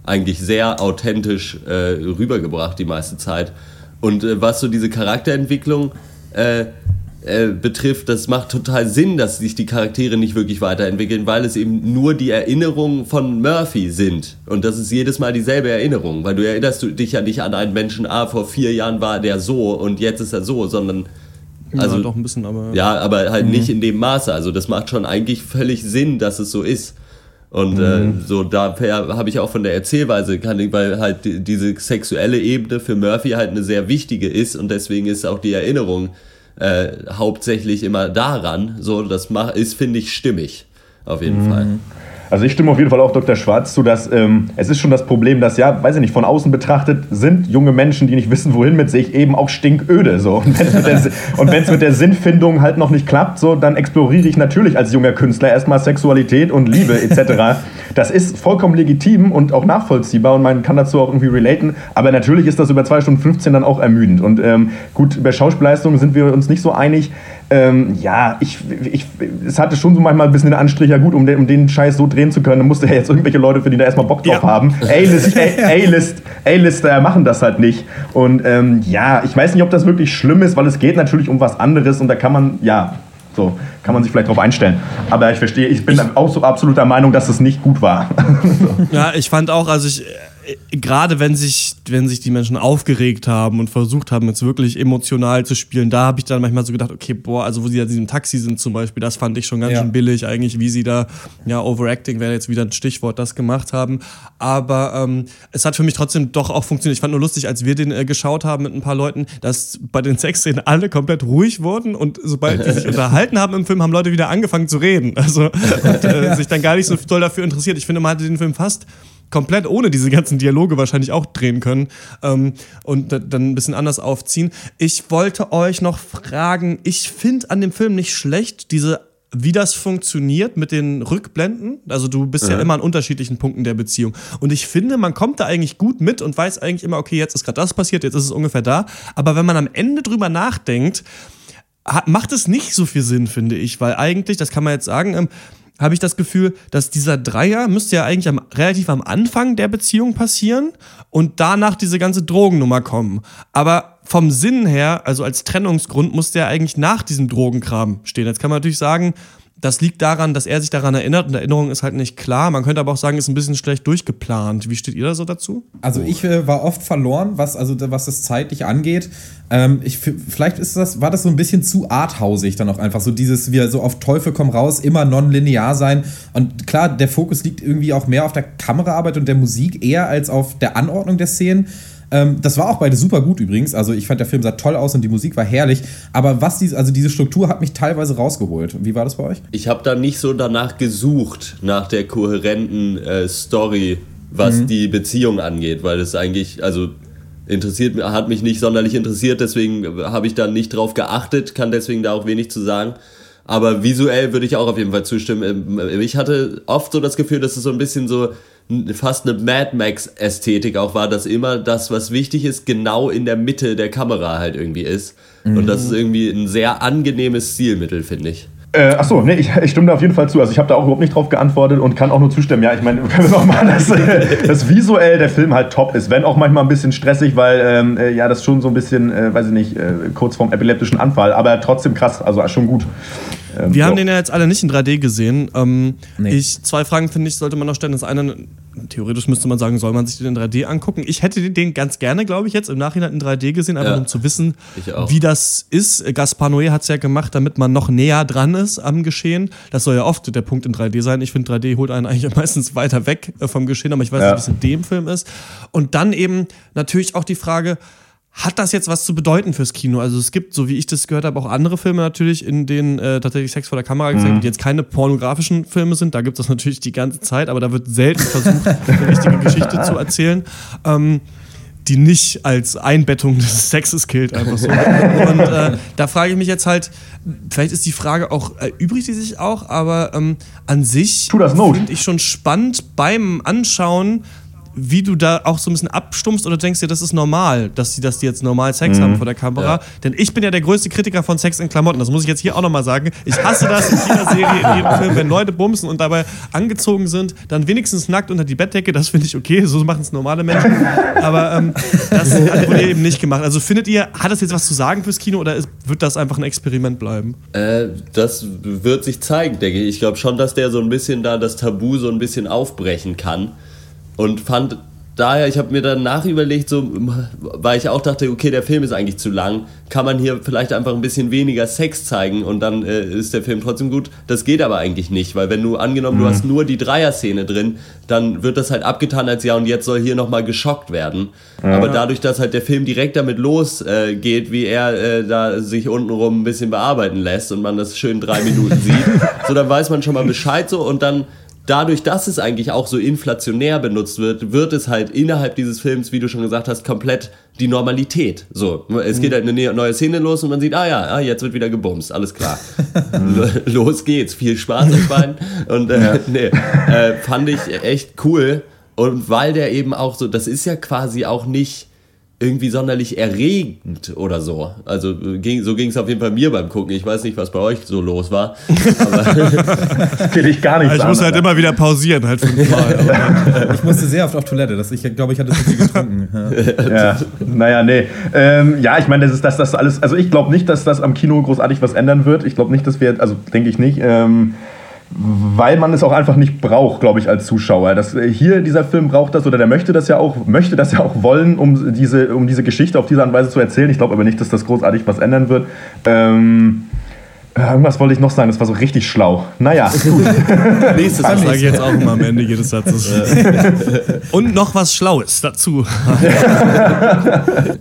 eigentlich sehr authentisch äh, rübergebracht die meiste Zeit. Und äh, was so diese Charakterentwicklung äh, äh, betrifft, das macht total Sinn, dass sich die Charaktere nicht wirklich weiterentwickeln, weil es eben nur die Erinnerungen von Murphy sind. Und das ist jedes Mal dieselbe Erinnerung, weil du erinnerst du dich ja nicht an einen Menschen, ah, vor vier Jahren war der so und jetzt ist er so, sondern also ja, doch ein bisschen, aber. ja, aber halt nicht in dem Maße. Also das macht schon eigentlich völlig Sinn, dass es so ist. Und äh, so daher habe ich auch von der Erzählweise, kann weil halt die, diese sexuelle Ebene für Murphy halt eine sehr wichtige ist und deswegen ist auch die Erinnerung äh, hauptsächlich immer daran. So, das mach, ist, finde ich, stimmig. Auf jeden Fall. Also ich stimme auf jeden Fall auch Dr. Schwarz zu, dass ähm, es ist schon das Problem, dass ja, weiß ich nicht, von außen betrachtet sind junge Menschen, die nicht wissen, wohin mit sich, eben auch stinköde. So. Und wenn es mit, der, mit der Sinnfindung halt noch nicht klappt, so, dann exploriere ich natürlich als junger Künstler erstmal Sexualität und Liebe etc. Das ist vollkommen legitim und auch nachvollziehbar und man kann dazu auch irgendwie relaten. Aber natürlich ist das über 2 Stunden 15 dann auch ermüdend. Und ähm, gut, über Schauspielleistungen sind wir uns nicht so einig. Ähm, ja, ich, ich, es hatte schon so manchmal ein bisschen den Anstrich, ja gut, um den, um den Scheiß so drehen zu können, musste ja jetzt irgendwelche Leute, für die da erstmal Bock drauf ja. haben. A-List, A-Lister machen das halt nicht. Und ähm, ja, ich weiß nicht, ob das wirklich schlimm ist, weil es geht natürlich um was anderes und da kann man, ja, so kann man sich vielleicht darauf einstellen. Aber ich verstehe, ich bin ich, auch so absoluter Meinung, dass es nicht gut war. Ja, ich fand auch, also ich gerade wenn sich, wenn sich die Menschen aufgeregt haben und versucht haben, jetzt wirklich emotional zu spielen, da habe ich dann manchmal so gedacht, okay, boah, also wo sie in diesem Taxi sind zum Beispiel, das fand ich schon ganz ja. schön billig eigentlich, wie sie da, ja, Overacting wäre jetzt wieder ein Stichwort, das gemacht haben. Aber ähm, es hat für mich trotzdem doch auch funktioniert. Ich fand nur lustig, als wir den äh, geschaut haben mit ein paar Leuten, dass bei den Sexszenen alle komplett ruhig wurden und sobald die sich unterhalten haben im Film, haben Leute wieder angefangen zu reden. Also und, äh, sich dann gar nicht so doll dafür interessiert. Ich finde, man hatte den Film fast komplett ohne diese ganzen Dialoge wahrscheinlich auch drehen können ähm, und dann ein bisschen anders aufziehen. Ich wollte euch noch fragen, ich finde an dem Film nicht schlecht diese wie das funktioniert mit den Rückblenden. Also du bist ja, ja immer an unterschiedlichen Punkten der Beziehung. Und ich finde, man kommt da eigentlich gut mit und weiß eigentlich immer, okay, jetzt ist gerade das passiert, jetzt ist es ungefähr da. Aber wenn man am Ende drüber nachdenkt, macht es nicht so viel Sinn, finde ich, weil eigentlich, das kann man jetzt sagen, ähm, habe ich das Gefühl, dass dieser Dreier müsste ja eigentlich am, relativ am Anfang der Beziehung passieren und danach diese ganze Drogennummer kommen. Aber vom Sinn her, also als Trennungsgrund, muss der eigentlich nach diesem Drogenkram stehen. Jetzt kann man natürlich sagen, das liegt daran, dass er sich daran erinnert und Erinnerung ist halt nicht klar. Man könnte aber auch sagen, ist ein bisschen schlecht durchgeplant. Wie steht ihr da so dazu? Also ich äh, war oft verloren, was also was das zeitlich angeht. Ähm, ich, vielleicht ist das, war das so ein bisschen zu arthausig dann auch einfach so dieses wir so auf Teufel komm raus immer nonlinear sein und klar der Fokus liegt irgendwie auch mehr auf der Kameraarbeit und der Musik eher als auf der Anordnung der Szenen. Ähm, das war auch beide super gut übrigens. Also ich fand, der Film sah toll aus und die Musik war herrlich. Aber was diese, also diese Struktur hat mich teilweise rausgeholt. Wie war das bei euch? Ich habe da nicht so danach gesucht, nach der kohärenten äh, Story, was mhm. die Beziehung angeht, weil es eigentlich, also interessiert, hat mich nicht sonderlich interessiert, deswegen habe ich da nicht drauf geachtet, kann deswegen da auch wenig zu sagen. Aber visuell würde ich auch auf jeden Fall zustimmen. Ähm, ich hatte oft so das Gefühl, dass es so ein bisschen so fast eine Mad Max-Ästhetik auch war, dass immer das, was wichtig ist, genau in der Mitte der Kamera halt irgendwie ist. Mhm. Und das ist irgendwie ein sehr angenehmes Stilmittel, finde ich. Äh, achso, nee, ich, ich, stimme da auf jeden Fall zu. Also ich habe da auch überhaupt nicht drauf geantwortet und kann auch nur zustimmen. Ja, ich meine, nochmal, dass das visuell der Film halt top ist, wenn auch manchmal ein bisschen stressig, weil ähm, äh, ja, das schon so ein bisschen, äh, weiß ich nicht, äh, kurz vorm epileptischen Anfall, aber trotzdem krass, also schon gut. Ähm, wir so. haben den ja jetzt alle nicht in 3D gesehen. Ähm, nee. ich, zwei Fragen finde ich, sollte man noch stellen. Das eine, theoretisch müsste man sagen, soll man sich den in 3D angucken? Ich hätte den ganz gerne, glaube ich, jetzt im Nachhinein in 3D gesehen, einfach ja. um zu wissen, wie das ist. Gaspar Noé hat es ja gemacht, damit man noch näher dran ist am Geschehen. Das soll ja oft der Punkt in 3D sein. Ich finde, 3D holt einen eigentlich meistens weiter weg äh, vom Geschehen, aber ich weiß ja. nicht, wie es in dem Film ist. Und dann eben natürlich auch die Frage, hat das jetzt was zu bedeuten fürs Kino? Also es gibt, so wie ich das gehört habe, auch andere Filme natürlich, in denen äh, tatsächlich Sex vor der Kamera gezeigt wird, mhm. die jetzt keine pornografischen Filme sind. Da gibt es das natürlich die ganze Zeit, aber da wird selten versucht, eine richtige Geschichte zu erzählen. Ähm, die nicht als Einbettung des Sexes gilt, einfach so. Und äh, da frage ich mich jetzt halt, vielleicht ist die Frage auch, erübrigt die sich auch, aber ähm, an sich finde ich schon spannend beim Anschauen, wie du da auch so ein bisschen abstumpfst oder denkst dir, das ist normal, dass die, dass die jetzt normal Sex mhm. haben vor der Kamera. Ja. Denn ich bin ja der größte Kritiker von Sex in Klamotten. Das muss ich jetzt hier auch nochmal sagen. Ich hasse das in jeder Serie, in jedem Film, wenn Leute bumsen und dabei angezogen sind, dann wenigstens nackt unter die Bettdecke. Das finde ich okay, so machen es normale Menschen. Aber ähm, das wurde eben nicht gemacht. Also findet ihr, hat das jetzt was zu sagen fürs Kino oder ist, wird das einfach ein Experiment bleiben? Äh, das wird sich zeigen, denke ich. Ich glaube schon, dass der so ein bisschen da das Tabu so ein bisschen aufbrechen kann und fand daher, ich habe mir danach überlegt, so, weil ich auch dachte, okay, der Film ist eigentlich zu lang, kann man hier vielleicht einfach ein bisschen weniger Sex zeigen und dann äh, ist der Film trotzdem gut. Das geht aber eigentlich nicht, weil wenn du angenommen, mhm. du hast nur die Dreier-Szene drin, dann wird das halt abgetan als ja und jetzt soll hier nochmal geschockt werden. Ja. Aber dadurch, dass halt der Film direkt damit losgeht, äh, wie er äh, da sich untenrum ein bisschen bearbeiten lässt und man das schön drei Minuten sieht, so dann weiß man schon mal Bescheid so und dann dadurch, dass es eigentlich auch so inflationär benutzt wird, wird es halt innerhalb dieses Films, wie du schon gesagt hast, komplett die Normalität. So, es geht halt eine ne- neue Szene los und man sieht, ah ja, ah, jetzt wird wieder gebumst, alles klar. los geht's, viel Spaß euch beiden. Und äh, nee, äh, fand ich echt cool. Und weil der eben auch so, das ist ja quasi auch nicht irgendwie sonderlich erregend oder so. Also äh, ging, so ging es auf jeden Fall mir beim Gucken. Ich weiß nicht, was bei euch so los war. Aber Geht ich gar nicht Ich muss halt immer wieder pausieren, halt fünfmal. Ich musste sehr oft auf Toilette. Das, ich glaube, ich hatte zu viel getrunken. Ja. Ja, naja, nee. Ähm, ja, ich meine, das ist das, das alles. Also ich glaube nicht, dass das am Kino großartig was ändern wird. Ich glaube nicht, dass wir, also denke ich nicht. Ähm, weil man es auch einfach nicht braucht, glaube ich, als Zuschauer. Das, äh, hier, dieser Film braucht das oder der möchte das ja auch, möchte das ja auch wollen, um diese, um diese Geschichte auf diese Art und Weise zu erzählen. Ich glaube aber nicht, dass das großartig was ändern wird. Ähm, äh, irgendwas wollte ich noch sagen, das war so richtig schlau. Naja, nächstes Mal. sage ich jetzt auch immer am Ende jedes Satzes. Und noch was Schlaues dazu.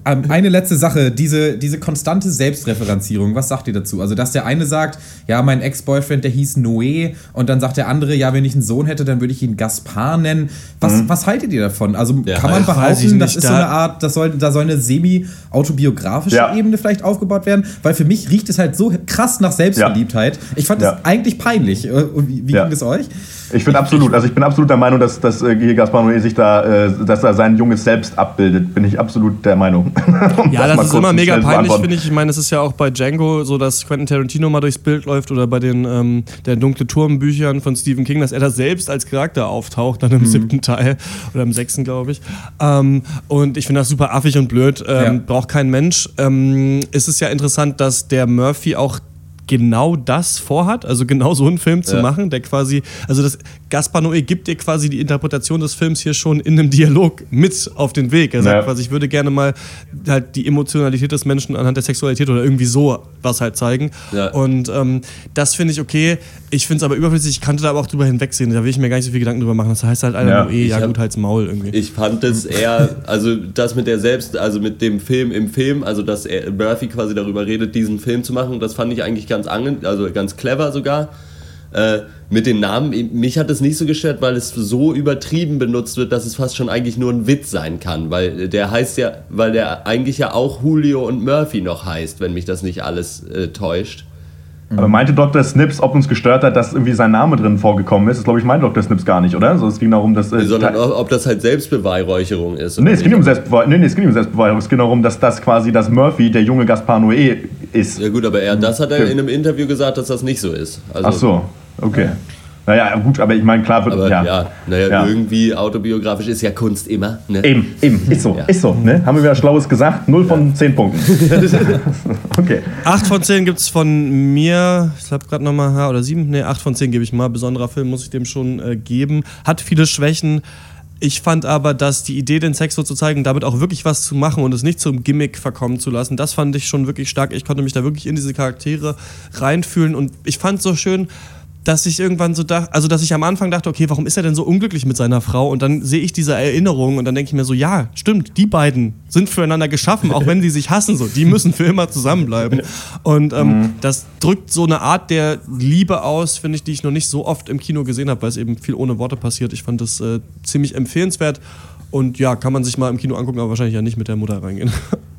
Ähm, eine letzte Sache, diese, diese konstante Selbstreferenzierung, was sagt ihr dazu? Also, dass der eine sagt, ja, mein Ex-Boyfriend, der hieß Noé, und dann sagt der andere, ja, wenn ich einen Sohn hätte, dann würde ich ihn Gaspar nennen. Was, was haltet ihr davon? Also, Ja, kann man behaupten, das ist so da- eine Art, das soll, da soll eine semi-autobiografische Ja. Ebene vielleicht aufgebaut werden? Weil für mich riecht es halt so krass nach Selbstverliebtheit. Ich fand das Ja. eigentlich peinlich. Äh, und Wie, wie ging es euch? Ich finde absolut, also ich bin absolut der Meinung, dass, dass äh, hier Gaspar Noé sich da, äh, dass er sein junges Selbst abbildet. Bin ich absolut der Meinung. Um Ja, mal das ist immer mega peinlich, finde ich. Ich meine, es ist ja auch bei Django so, dass Quentin Tarantino mal durchs Bild läuft oder bei den ähm, der dunkle Turm-Büchern von Stephen King, dass er da selbst als Charakter auftaucht, dann im Mhm. siebten Teil oder im sechsten, glaube ich. Ähm, und ich finde das super affig und blöd. Ähm, Ja. Braucht kein Mensch. Ähm, ist es ja interessant, dass der Murphy auch genau das vorhat, also genau so einen Film zu Ja. machen, der quasi, also das Gaspar Noé gibt dir quasi die Interpretation des Films hier schon in einem Dialog mit auf den Weg. Er sagt Ja. quasi, ich würde gerne mal halt die Emotionalität des Menschen anhand der Sexualität oder irgendwie so was halt zeigen. Ja. Und ähm, das finde ich okay. Ich finde es aber überflüssig, ich kannte da aber auch drüber hinwegsehen. Da will ich mir gar nicht so viel Gedanken drüber machen. Das heißt halt einer Ja. Noé, ja hab- gut, halt's Maul irgendwie. Ich fand es eher, also das mit der Selbst, also mit dem Film im Film, also dass er, Murphy quasi darüber redet, diesen Film zu machen, das fand ich eigentlich ganz ange also ganz clever sogar. Äh, mit den Namen, mich hat es nicht so gestört, weil es so übertrieben benutzt wird, dass es fast schon eigentlich nur ein Witz sein kann, weil der heißt ja, weil der eigentlich ja auch Julio und Murphy noch heißt, wenn mich das nicht alles äh, täuscht. Aber meinte Dr. Snips, ob uns gestört hat, dass irgendwie sein Name drin vorgekommen ist? Das glaube ich meint Dr. Snips gar nicht, oder? Also es ging darum, dass. Äh, Sondern ob, ob das halt Selbstbeweihräucherung ist. Nee, es um. Nee, nee, es ging nicht um Selbstbeweihräucherung. Es ging darum, dass das quasi das Murphy, der junge Gaspar Noé, ist. Ja gut, aber er, das hat er in einem Interview gesagt, dass das nicht so ist. Also, Ach so, okay. Naja, gut, aber ich meine, klar wird. Aber ja, ja. naja, Ja. irgendwie autobiografisch ist ja Kunst immer. Ne? Eben, eben, ist so, Ja. ist so. Ne? Haben wir wieder Schlaues gesagt? Null von zehn Punkten. okay. Acht von zehn gibt es von mir. Ich glaube gerade nochmal, ja, oder sieben? Nee, acht von zehn gebe ich mal. Besonderer Film muss ich dem schon äh, geben. Hat viele Schwächen. Ich fand aber, dass die Idee, den Sex so zu zeigen, damit auch wirklich was zu machen und es nicht zum Gimmick verkommen zu lassen, das fand ich schon wirklich stark. Ich konnte mich da wirklich in diese Charaktere reinfühlen und ich fand so schön, dass ich irgendwann so dachte, also dass ich am Anfang dachte, okay, warum ist er denn so unglücklich mit seiner Frau? Und dann sehe ich diese Erinnerung und dann denke ich mir so, ja, stimmt, die beiden sind füreinander geschaffen, auch wenn sie sich hassen, so, die müssen für immer zusammenbleiben. Und ähm, das drückt so eine Art der Liebe aus, finde ich, die ich noch nicht so oft im Kino gesehen habe, weil es eben viel ohne Worte passiert. Ich fand das äh, ziemlich empfehlenswert. Und ja, kann man sich mal im Kino angucken, aber wahrscheinlich ja nicht mit der Mutter reingehen.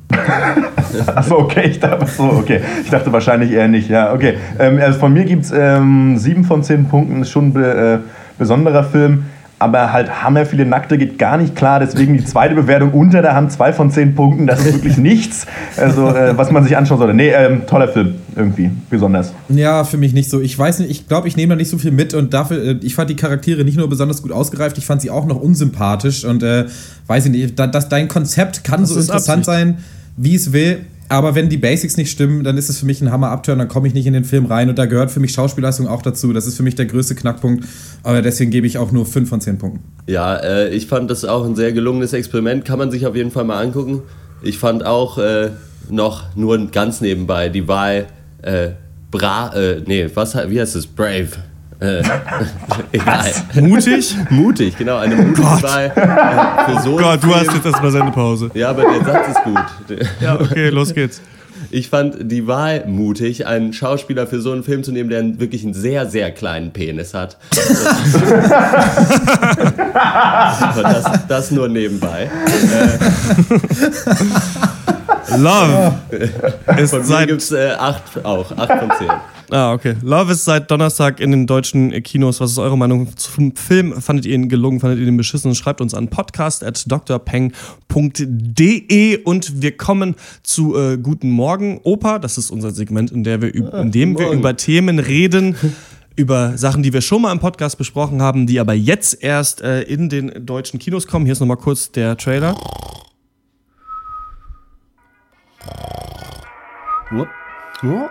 Achso, okay, ich dachte, so, okay. ich dachte wahrscheinlich eher nicht. Ja, okay. Ähm, also von mir gibt es ähm, sieben von zehn Punkten, ist schon ein be, äh, besonderer Film. Aber halt hammer viele Nackte geht gar nicht klar. Deswegen die zweite Bewertung unter der Hand, zwei von zehn Punkten. Das ist wirklich nichts, also, äh, was man sich anschauen sollte. Nee, ähm, toller Film, irgendwie, besonders. Ja, für mich nicht so. Ich weiß nicht, ich glaube, ich nehme da nicht so viel mit und dafür, äh, ich fand die Charaktere nicht nur besonders gut ausgereift, ich fand sie auch noch unsympathisch und äh, weiß ich nicht, da, das, dein Konzept kann so ist interessant Absicht. sein, wie es will. Aber wenn die Basics nicht stimmen, dann ist es für mich ein Hammer-Upturn, dann komme ich nicht in den Film rein und da gehört für mich Schauspielleistung auch dazu. Das ist für mich der größte Knackpunkt. Aber deswegen gebe ich auch nur 5 von 10 Punkten. Ja, äh, ich fand das auch ein sehr gelungenes Experiment, kann man sich auf jeden Fall mal angucken. Ich fand auch äh, noch nur ganz nebenbei die Wahl äh, Bra, äh, nee, was, wie heißt es? Brave. Äh, egal. Mutig? Mutig, genau, eine mutige Gott. Wahl äh, für so einen Gott, du hast jetzt erstmal Sendepause. Ja, aber der Satz ist gut. Ja, okay, los geht's. Ich fand die Wahl mutig, einen Schauspieler für so einen Film zu nehmen, der wirklich einen sehr, sehr kleinen Penis hat. Aber das, das nur nebenbei. Love ist Von mir gibt es äh, acht auch, acht von zehn. Ah, okay. Love ist seit Donnerstag in den deutschen Kinos. Was ist eure Meinung zum Film? Fandet ihr ihn gelungen? Fandet ihr ihn beschissen? Schreibt uns an podcast.drpeng.de und wir kommen zu äh, Guten Morgen, Opa. Das ist unser Segment, in, der wir, üb- in dem wir über Themen reden. Über Sachen, die wir schon mal im Podcast besprochen haben, die aber jetzt erst äh, in den deutschen Kinos kommen. Hier ist nochmal kurz der Trailer. Wupp, wupp.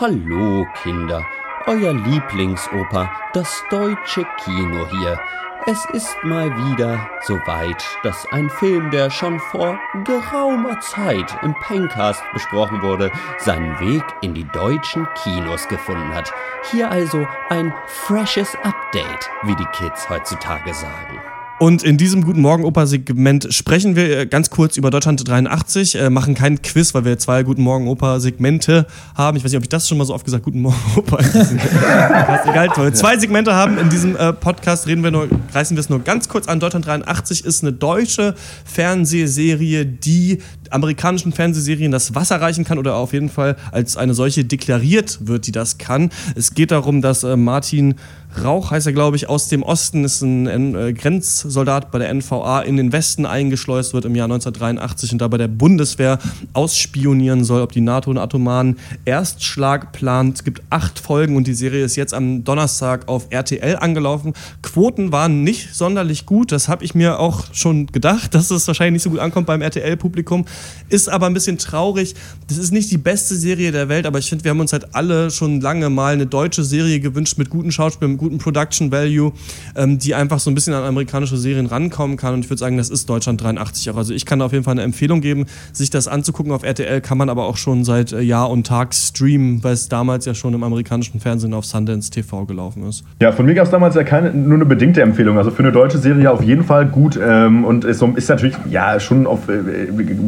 Hallo Kinder, euer Lieblingsoper, das deutsche Kino hier. Es ist mal wieder soweit, dass ein Film, der schon vor geraumer Zeit im Pencast besprochen wurde, seinen Weg in die deutschen Kinos gefunden hat. Hier also ein freshes Update, wie die Kids heutzutage sagen. Und in diesem Guten Morgen Oper-Segment sprechen wir äh, ganz kurz über Deutschland 83, äh, machen keinen Quiz, weil wir zwei Guten Morgen Oper-Segmente haben. Ich weiß nicht, ob ich das schon mal so oft gesagt Guten Morgen Podcast. Egal, weil wir zwei Segmente haben in diesem äh, Podcast, reden wir nur, reißen wir es nur ganz kurz an. Deutschland 83 ist eine deutsche Fernsehserie, die amerikanischen Fernsehserien das Wasser reichen kann oder auf jeden Fall als eine solche deklariert wird, die das kann. Es geht darum, dass äh, Martin Rauch heißt er, glaube ich, aus dem Osten, ist ein äh, Grenzsoldat bei der NVA in den Westen eingeschleust wird im Jahr 1983 und da bei der Bundeswehr ausspionieren soll, ob die NATO einen atomaren Erstschlag plant. Es gibt acht Folgen und die Serie ist jetzt am Donnerstag auf RTL angelaufen. Quoten waren nicht sonderlich gut, das habe ich mir auch schon gedacht, dass es wahrscheinlich nicht so gut ankommt beim RTL-Publikum. Ist aber ein bisschen traurig. Das ist nicht die beste Serie der Welt, aber ich finde, wir haben uns halt alle schon lange mal eine deutsche Serie gewünscht mit guten Schauspielern, mit guten Production Value, ähm, die einfach so ein bisschen an amerikanische Serien rankommen kann. Und ich würde sagen, das ist Deutschland 83 auch. Also ich kann da auf jeden Fall eine Empfehlung geben, sich das anzugucken auf RTL, kann man aber auch schon seit äh, Jahr und Tag streamen, weil es damals ja schon im amerikanischen Fernsehen auf Sundance TV gelaufen ist. Ja, von mir gab es damals ja keine, nur eine bedingte Empfehlung. Also für eine deutsche Serie auf jeden Fall gut. Ähm, und ist, so, ist natürlich ja schon auf äh,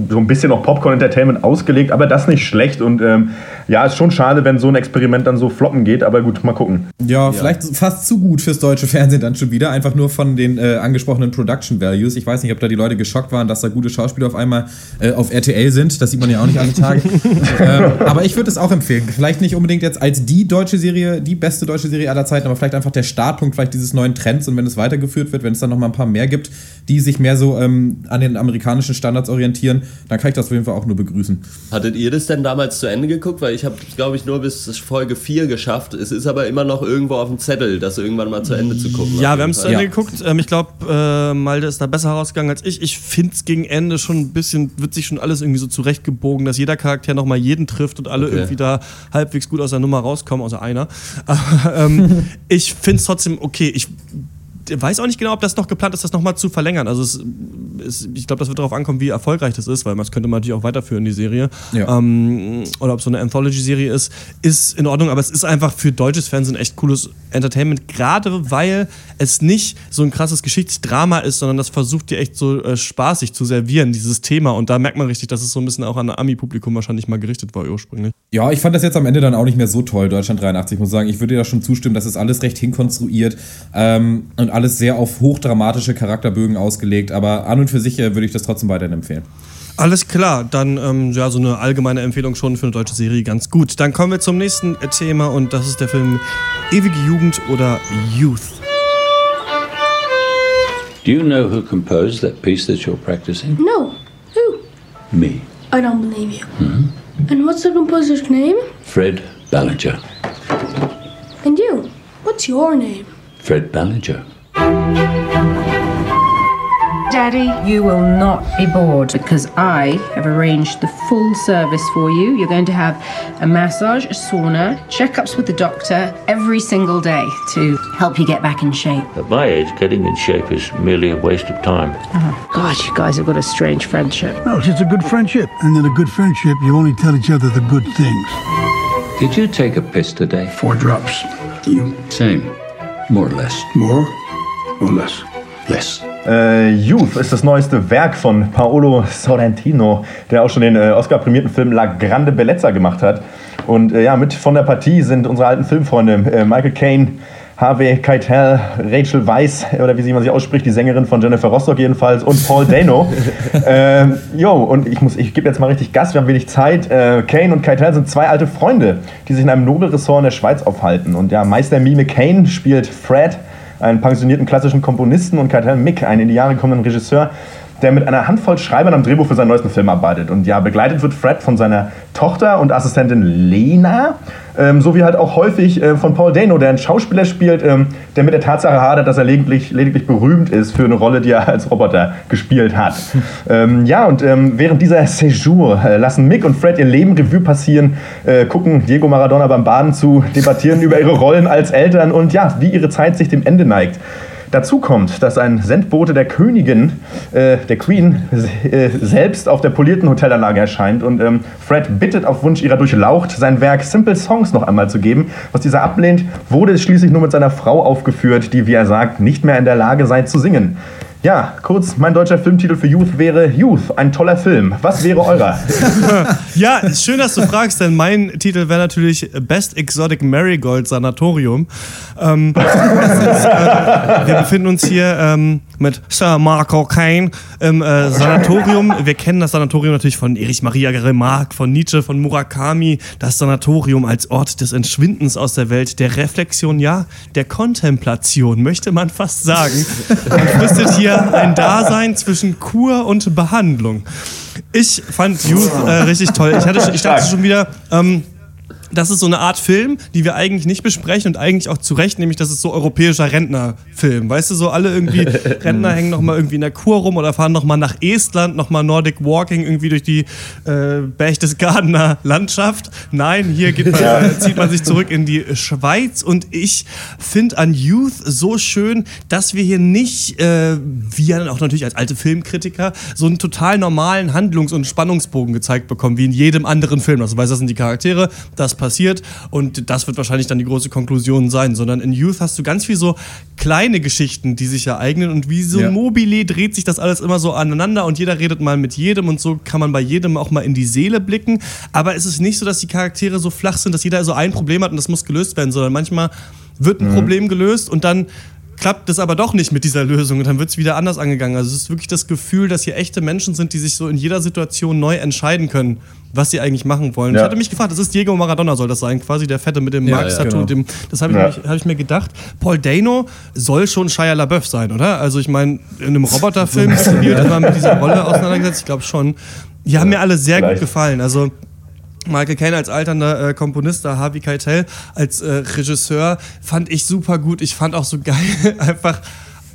so ein bisschen auf Popcorn-Entertainment ausgelegt, aber das nicht schlecht. Und ähm, ja, ist schon schade, wenn so ein Experiment dann so floppen geht. Aber gut, mal gucken. Ja, vielleicht fast zu gut fürs deutsche Fernsehen dann schon wieder. Einfach nur von den äh, angesprochenen Production Values. Ich weiß nicht, ob da die Leute geschockt waren, dass da gute Schauspieler auf einmal äh, auf RTL sind. Das sieht man ja auch nicht alle Tage. ähm, aber ich würde es auch empfehlen. Vielleicht nicht unbedingt jetzt als die deutsche Serie, die beste deutsche Serie aller Zeiten, aber vielleicht einfach der Startpunkt vielleicht dieses neuen Trends. Und wenn es weitergeführt wird, wenn es dann noch mal ein paar mehr gibt, die sich mehr so ähm, an den amerikanischen Standards orientieren, dann kann ich das auf jeden Fall auch nur begrüßen. Hattet ihr das denn damals zu Ende geguckt? Weil ich habe, glaube ich, nur bis Folge 4 geschafft. Es ist aber immer noch irgendwo auf dem Zettel, das irgendwann mal zu Ende zu gucken. Ja, wir haben es zu. Ende Ja. geguckt. Ähm, ich glaube, äh, Malte ist da besser rausgegangen als ich. Ich finde es gegen Ende schon ein bisschen, wird sich schon alles irgendwie so zurechtgebogen, dass jeder Charakter nochmal jeden trifft und alle Okay. irgendwie da halbwegs gut aus der Nummer rauskommen, außer einer. Aber ähm, ich finde es trotzdem okay. Ich weiß auch nicht genau, ob das noch geplant ist, das nochmal zu verlängern. Also es, es, ich glaube, das wird darauf ankommen, wie erfolgreich das ist, weil man das könnte man natürlich auch weiterführen, die Serie. Ja. Ähm, oder ob so eine Anthology-Serie ist, ist in Ordnung, aber es ist einfach für deutsches Fernsehen echt cooles Entertainment, gerade weil es nicht so ein krasses Geschichtsdrama ist, sondern das versucht dir echt so äh, spaßig zu servieren, dieses Thema. Und da merkt man richtig, dass es so ein bisschen auch an ein Ami-Publikum wahrscheinlich mal gerichtet war ursprünglich. Ja, ich fand das jetzt am Ende dann auch nicht mehr so toll, Deutschland 83, muss sagen. Ich würde dir da schon zustimmen, das ist alles recht hinkonstruiert ähm, und alles sehr auf hochdramatische Charakterbögen ausgelegt. Aber an und für sich äh, würde ich das trotzdem weiterhin empfehlen. Alles klar, dann ähm, ja, so eine allgemeine Empfehlung schon für eine deutsche Serie ganz gut. Dann kommen wir zum nächsten Thema und das ist der Film Ewige Jugend oder Youth. Do you know who composed that piece that you're practicing? No. Who? Me, I don't believe you. And what's the composer's name? Fred Ballinger. And you? What's your name? Fred Ballinger. Daddy, you will not be bored because I have arranged the full service for you. You're going to have a massage, a sauna, checkups with the doctor every single day to help you get back in shape. At my age, getting in shape is merely a waste of time. Uh-huh. Gosh, you guys have got a strange friendship. No, it's just a good friendship. And in a good friendship, you only tell each other the good things. Did you take a piss today? Four drops. You Same. More or less. more or less? Less. Äh, Youth ist das neueste Werk von Paolo Sorrentino, der auch schon den äh, Oscar-prämierten Film La Grande Bellezza gemacht hat. Und äh, ja, mit von der Partie sind unsere alten Filmfreunde äh, Michael Caine, Harvey Keitel, Rachel Weisz, oder wie sie man sich ausspricht, die Sängerin von Jennifer Rostock jedenfalls, und Paul Dano. ähm, jo, und ich, muss, ich gebe jetzt mal richtig Gas, wir haben wenig Zeit. Äh, Kane und Keitel sind zwei alte Freunde, die sich in einem Nobelressort in der Schweiz aufhalten. Und ja, Meister Mime Kane spielt Fred, einen pensionierten klassischen Komponisten, und Keitel Mick, einen in die Jahre kommenden Regisseur, der mit einer Handvoll Schreibern am Drehbuch für seinen neuesten Film arbeitet. Und ja, begleitet wird Fred von seiner Tochter und Assistentin Lena, ähm, so wie halt auch häufig äh, von Paul Dano, der einen Schauspieler spielt, ähm, der mit der Tatsache hadert, dass er lediglich, lediglich berühmt ist für eine Rolle, die er als Roboter gespielt hat. ähm, ja, und ähm, während dieser Séjour äh, lassen Mick und Fred ihr Leben Revue passieren, äh, gucken Diego Maradona beim Baden zu, debattieren über ihre Rollen als Eltern und ja, wie ihre Zeit sich dem Ende neigt. Dazu kommt, dass ein Sendbote der Königin, äh, der Queen, äh, selbst auf der polierten Hotelanlage erscheint und ähm, Fred bittet auf Wunsch ihrer Durchlaucht, sein Werk Simple Songs noch einmal zu geben. Was dieser ablehnt, wurde es schließlich nur mit seiner Frau aufgeführt, die, wie er sagt, nicht mehr in der Lage sei zu singen. Ja, kurz, mein deutscher Filmtitel für Youth wäre Youth, ein toller Film. Was wäre eurer? ja, schön, dass du fragst, denn mein Titel wäre natürlich Best Exotic Marigold Sanatorium. Ähm, ist, äh, wir befinden uns hier ähm, mit Sir Marco Kane im äh, Sanatorium. Wir kennen das Sanatorium natürlich von Erich Maria Remarque, von Nietzsche, von Murakami. Das Sanatorium als Ort des Entschwindens aus der Welt, der Reflexion, ja, der Kontemplation, möchte man fast sagen. Man fristet hier ein Dasein zwischen Kur und Behandlung. Ich fand Youth äh, richtig toll. Ich, hatte, ich dachte schon wieder, ähm, das ist so eine Art Film, die wir eigentlich nicht besprechen und eigentlich auch zu Recht, nämlich das ist so europäischer Rentnerfilm. Weißt du, so alle irgendwie Rentner hängen nochmal irgendwie in der Kur rum oder fahren nochmal nach Estland, nochmal Nordic Walking irgendwie durch die äh, Berchtesgadener Landschaft. Nein, hier man, äh, zieht man sich zurück in die Schweiz und ich finde an Youth so schön, dass wir hier nicht, äh, wir dann auch natürlich als alte Filmkritiker, so einen total normalen Handlungs- und Spannungsbogen gezeigt bekommen, wie in jedem anderen Film. Also, weißt, das sind die Charaktere, das passiert und das wird wahrscheinlich dann die große Konklusion sein, sondern in Youth hast du ganz viel so kleine Geschichten, die sich ereignen und wie so Ja. Mobile dreht sich das alles immer so aneinander und jeder redet mal mit jedem und so kann man bei jedem auch mal in die Seele blicken, aber es ist nicht so, dass die Charaktere so flach sind, dass jeder so ein Problem hat und das muss gelöst werden, sondern manchmal wird ein Mhm. Problem gelöst und dann klappt es aber doch nicht mit dieser Lösung und dann wird es wieder anders angegangen. Also es ist wirklich das Gefühl, dass hier echte Menschen sind, die sich so in jeder Situation neu entscheiden können, was sie eigentlich machen wollen. Ich Ja. hatte mich gefragt, das ist Diego Maradona soll das sein, quasi der Fette mit dem Ja, Marx-Tattoo. ja, genau. dem- Das habe ich, hab ich mir gedacht. Paul Dano soll schon Shia LaBeouf sein, oder? Also ich meine, in einem Roboterfilm spielt immer mit dieser Rolle auseinandergesetzt. Ich glaube schon. Die haben mir alle sehr gut gefallen. Also Michael Caine als alternder äh, Komponist, da Harvey Keitel als äh, Regisseur fand ich super gut. Ich fand auch so geil einfach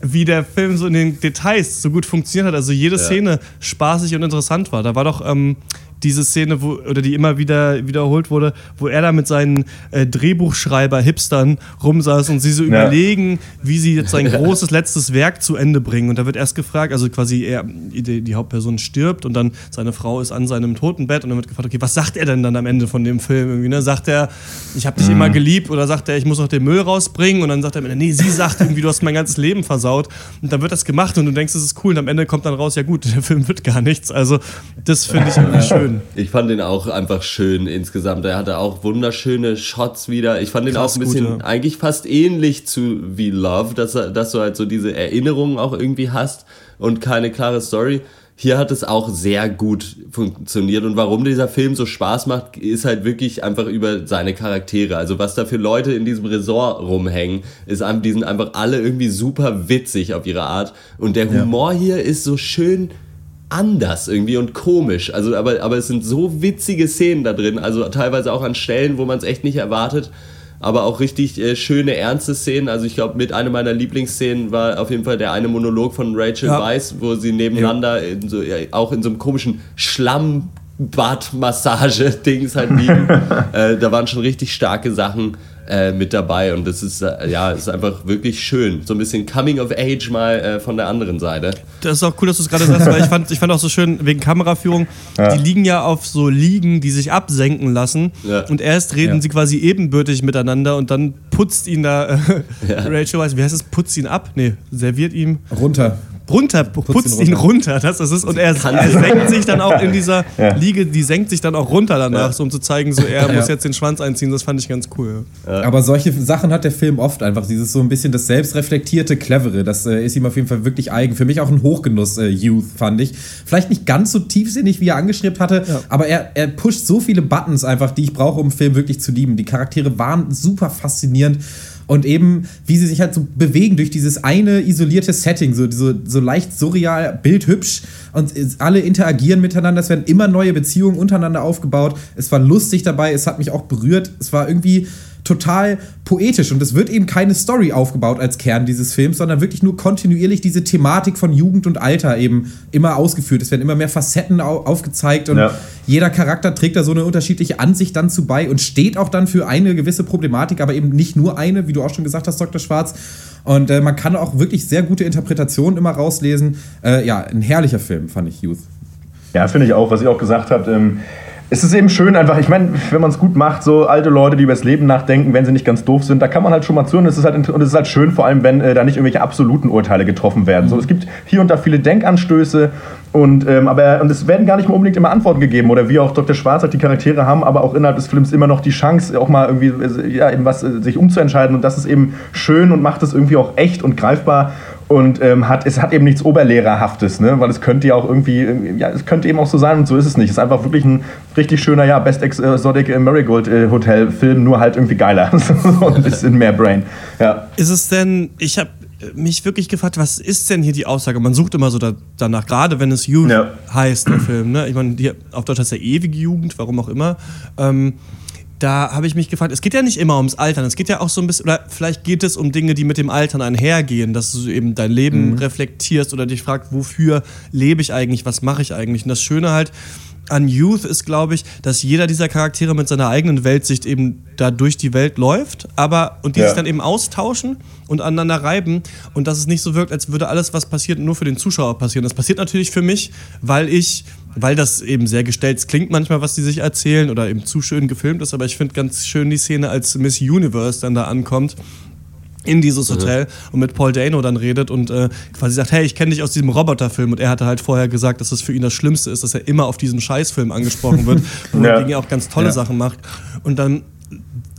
wie der Film so in den Details so gut funktioniert hat. Also jede Szene spaßig und interessant war. Da war doch ähm, diese Szene, wo, oder die immer wieder wiederholt wurde, wo er da mit seinen äh, Drehbuchschreiber-Hipstern rumsaß und sie so Ja. überlegen, wie sie jetzt sein großes letztes Werk zu Ende bringen. Und da wird erst gefragt, also quasi er, die, die Hauptperson stirbt und dann seine Frau ist an seinem Totenbett und dann wird gefragt, okay, was sagt er denn dann am Ende von dem Film? Irgendwie, ne? Sagt er, ich habe dich immer geliebt oder sagt er, ich muss noch den Müll rausbringen? Und dann sagt er, am Ende, nee, sie sagt irgendwie, du hast mein ganzes Leben versaut. Und dann wird das gemacht und du denkst, das ist cool. Und am Ende kommt dann raus, ja gut, der Film wird gar nichts. Also das finde ich irgendwie schön. Ich fand den auch einfach schön insgesamt. Er hatte auch wunderschöne Shots wieder. Ich fand den Krass auch ein bisschen gut, ja. eigentlich fast ähnlich zu wie Love, dass, dass du halt so diese Erinnerungen auch irgendwie hast und keine klare Story. Hier hat es auch sehr gut funktioniert und warum dieser Film so Spaß macht, ist halt wirklich einfach über seine Charaktere. Also was da für Leute in diesem Resort rumhängen, ist die sind einfach alle irgendwie super witzig auf ihre Art und der Humor hier ist so schön anders irgendwie und komisch. Also, aber, aber es sind so witzige Szenen da drin, also teilweise auch an Stellen, wo man es echt nicht erwartet. Aber auch richtig äh, schöne, ernste Szenen. Also ich glaube, mit einer meiner Lieblingsszenen war auf jeden Fall der eine Monolog von Rachel Ja. Weisz, wo sie nebeneinander in so, ja, auch in so einem komischen Schlammbad-Massage-Dings halt liegen. äh, da waren schon richtig starke Sachen äh, mit dabei und das ist äh, ja ist einfach wirklich schön. So ein bisschen Coming of Age mal äh, von der anderen Seite. Das ist auch cool, dass du es gerade sagst, weil ich fand, ich fand auch so schön wegen Kameraführung, die liegen ja auf so Liegen, die sich absenken lassen Ja. und erst reden Ja. sie quasi ebenbürtig miteinander und dann putzt ihn da äh, Rachel Weisz, wie heißt es, putzt ihn ab? Nee, serviert ihm. Runter. Runter, putzt, ihn, runter. Das, das ist, und er, er senkt sich dann auch in dieser ja. Liege, die senkt sich dann auch runter danach, ja. so um zu zeigen, so er muss jetzt den Schwanz einziehen. Das fand ich ganz cool. Aber solche Sachen hat der Film oft einfach. Dieses so ein bisschen das selbstreflektierte, clevere. Das äh, ist ihm auf jeden Fall wirklich eigen. Für mich auch ein Hochgenuss, äh, Youth, fand ich. Vielleicht nicht ganz so tiefsinnig, wie er angestrebt hatte, aber er, er pusht so viele Buttons einfach, die ich brauche, um einen Film wirklich zu lieben. Die Charaktere waren super faszinierend und eben, wie sie sich halt so bewegen durch dieses eine isolierte Setting, so, so, so leicht surreal, bildhübsch und alle interagieren miteinander. Es werden immer neue Beziehungen untereinander aufgebaut. Es war lustig dabei, es hat mich auch berührt. Es war irgendwie total poetisch und es wird eben keine Story aufgebaut als Kern dieses Films, sondern wirklich nur kontinuierlich diese Thematik von Jugend und Alter eben immer ausgeführt. Es werden immer mehr Facetten aufgezeigt und ja. jeder Charakter trägt da so eine unterschiedliche Ansicht dann zu bei und steht auch dann für eine gewisse Problematik, aber eben nicht nur eine, wie du auch schon gesagt hast, Dr. Schwarz. Und äh, man kann auch wirklich sehr gute Interpretationen immer rauslesen. Äh, ja, ein herrlicher Film, fand ich Youth. Ja, finde ich auch, was ihr auch gesagt habt. Ähm es ist eben schön einfach, ich meine, wenn man es gut macht, so alte Leute, die über das Leben nachdenken, wenn sie nicht ganz doof sind, da kann man halt schon mal zuhören. Es ist halt, und es ist halt schön, vor allem, wenn äh, da nicht irgendwelche absoluten Urteile getroffen werden. Mhm. So, es gibt hier und da viele Denkanstöße und, ähm, aber, und es werden gar nicht mehr unbedingt immer Antworten gegeben oder wie auch Dr. Schwarz sagt, die Charaktere haben aber auch innerhalb des Films immer noch die Chance, auch mal irgendwie, äh, ja, eben was, äh, sich umzuentscheiden und das ist eben schön und macht es irgendwie auch echt und greifbar und ähm, hat, es hat eben nichts Oberlehrerhaftes, ne? weil es könnte ja auch irgendwie, ähm, ja, es könnte eben auch so sein und so ist es nicht. Es ist einfach wirklich ein richtig schöner, ja, Best Exotic Marigold äh, Hotel Film, nur halt irgendwie geiler. so ein bisschen mehr Brain. Ja. Ist es denn, ich habe mich wirklich gefragt, was ist denn hier die Aussage? Man sucht immer so da, danach, gerade wenn es Youth ja. heißt, der Film. Ne? Ich meine, auf Deutsch heißt er ewige Jugend, warum auch immer. Ähm, da habe ich mich gefragt, es geht ja nicht immer ums Altern, es geht ja auch so ein bisschen, oder vielleicht geht es um Dinge, die mit dem Altern einhergehen, dass du eben dein Leben mhm. reflektierst oder dich fragst, wofür lebe ich eigentlich, was mache ich eigentlich? Und das Schöne halt an Youth ist, glaube ich, dass jeder dieser Charaktere mit seiner eigenen Weltsicht eben da durch die Welt läuft, aber und die ja. sich dann eben austauschen und aneinander reiben und dass es nicht so wirkt, als würde alles, was passiert, nur für den Zuschauer passieren. Das passiert natürlich für mich, weil ich weil das eben sehr gestellt klingt manchmal, was die sich erzählen oder eben zu schön gefilmt ist, aber ich finde ganz schön die Szene, als Miss Universe dann da ankommt in dieses Hotel mhm. und mit Paul Dano dann redet und äh, quasi sagt, hey, ich kenne dich aus diesem Roboterfilm und er hatte halt vorher gesagt, dass es für ihn das Schlimmste ist, dass er immer auf diesem Scheißfilm angesprochen wird, wo ja. er gegen auch ganz tolle ja. Sachen macht und dann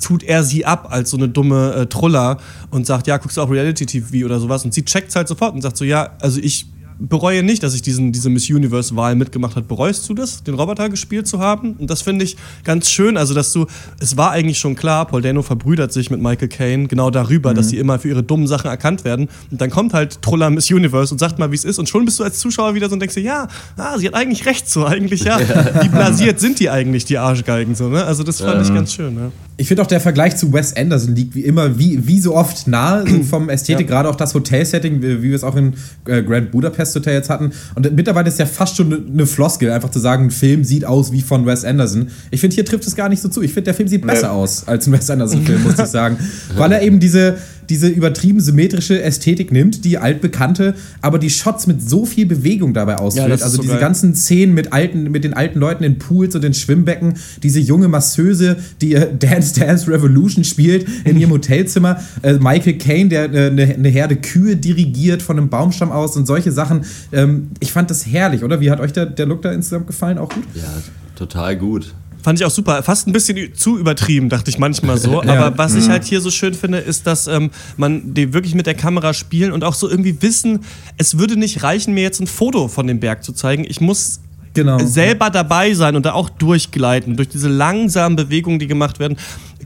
tut er sie ab als so eine dumme äh, Truller und sagt, ja, guckst du auch Reality-TV oder sowas und sie checkt halt sofort und sagt so, ja, also ich bereue nicht, dass ich diesen, diese Miss Universe-Wahl mitgemacht habe. Bereust du das, den Roboter gespielt zu haben? Und das finde ich ganz schön. Also, dass du, es war eigentlich schon klar, Paul Dano verbrüdert sich mit Michael Caine genau darüber, mhm. dass sie immer für ihre dummen Sachen erkannt werden. Und dann kommt halt Truller Miss Universe und sagt mal, wie es ist. Und schon bist du als Zuschauer wieder so und denkst dir, ja, ah, sie hat eigentlich recht so. Eigentlich, ja. Wie blasiert sind die eigentlich, die Arschgeigen so, ne? Also, das fand ja. ich ganz schön, ne? Ich finde auch der Vergleich zu Wes Anderson liegt wie immer, wie, wie so oft nahe, so vom Ästhetik, ja. gerade auch das Hotelsetting, wie, wie wir es auch in äh, Grand Budapest Hotel jetzt hatten. Und mittlerweile ist ja fast schon eine Floskel, einfach zu sagen, ein Film sieht aus wie von Wes Anderson. Ich finde, hier trifft es gar nicht so zu. Ich finde, der Film sieht besser ja. aus als ein Wes Anderson-Film, muss ich sagen. Weil er eben diese, diese übertrieben symmetrische Ästhetik nimmt, die altbekannte, aber die Shots mit so viel Bewegung dabei ausführt. Ja, also so diese geil. ganzen Szenen mit, alten, mit den alten Leuten in Pools und in Schwimmbecken, diese junge Masseuse, die äh, Dance Dance Revolution spielt in ihrem Hotelzimmer, äh, Michael Caine, der äh, eine, eine Herde Kühe dirigiert von einem Baumstamm aus und solche Sachen. Ähm, ich fand das herrlich, oder? Wie hat euch der, der Look da insgesamt gefallen? Auch gut? Ja, total gut. Fand ich auch super. Fast ein bisschen zu übertrieben, dachte ich manchmal so. ja. Aber was ich mhm. halt hier so schön finde, ist, dass ähm, man die wirklich mit der Kamera spielen und auch so irgendwie wissen, es würde nicht reichen, mir jetzt ein Foto von dem Berg zu zeigen. Ich muss genau. selber dabei sein und da auch durchgleiten. Durch diese langsamen Bewegungen, die gemacht werden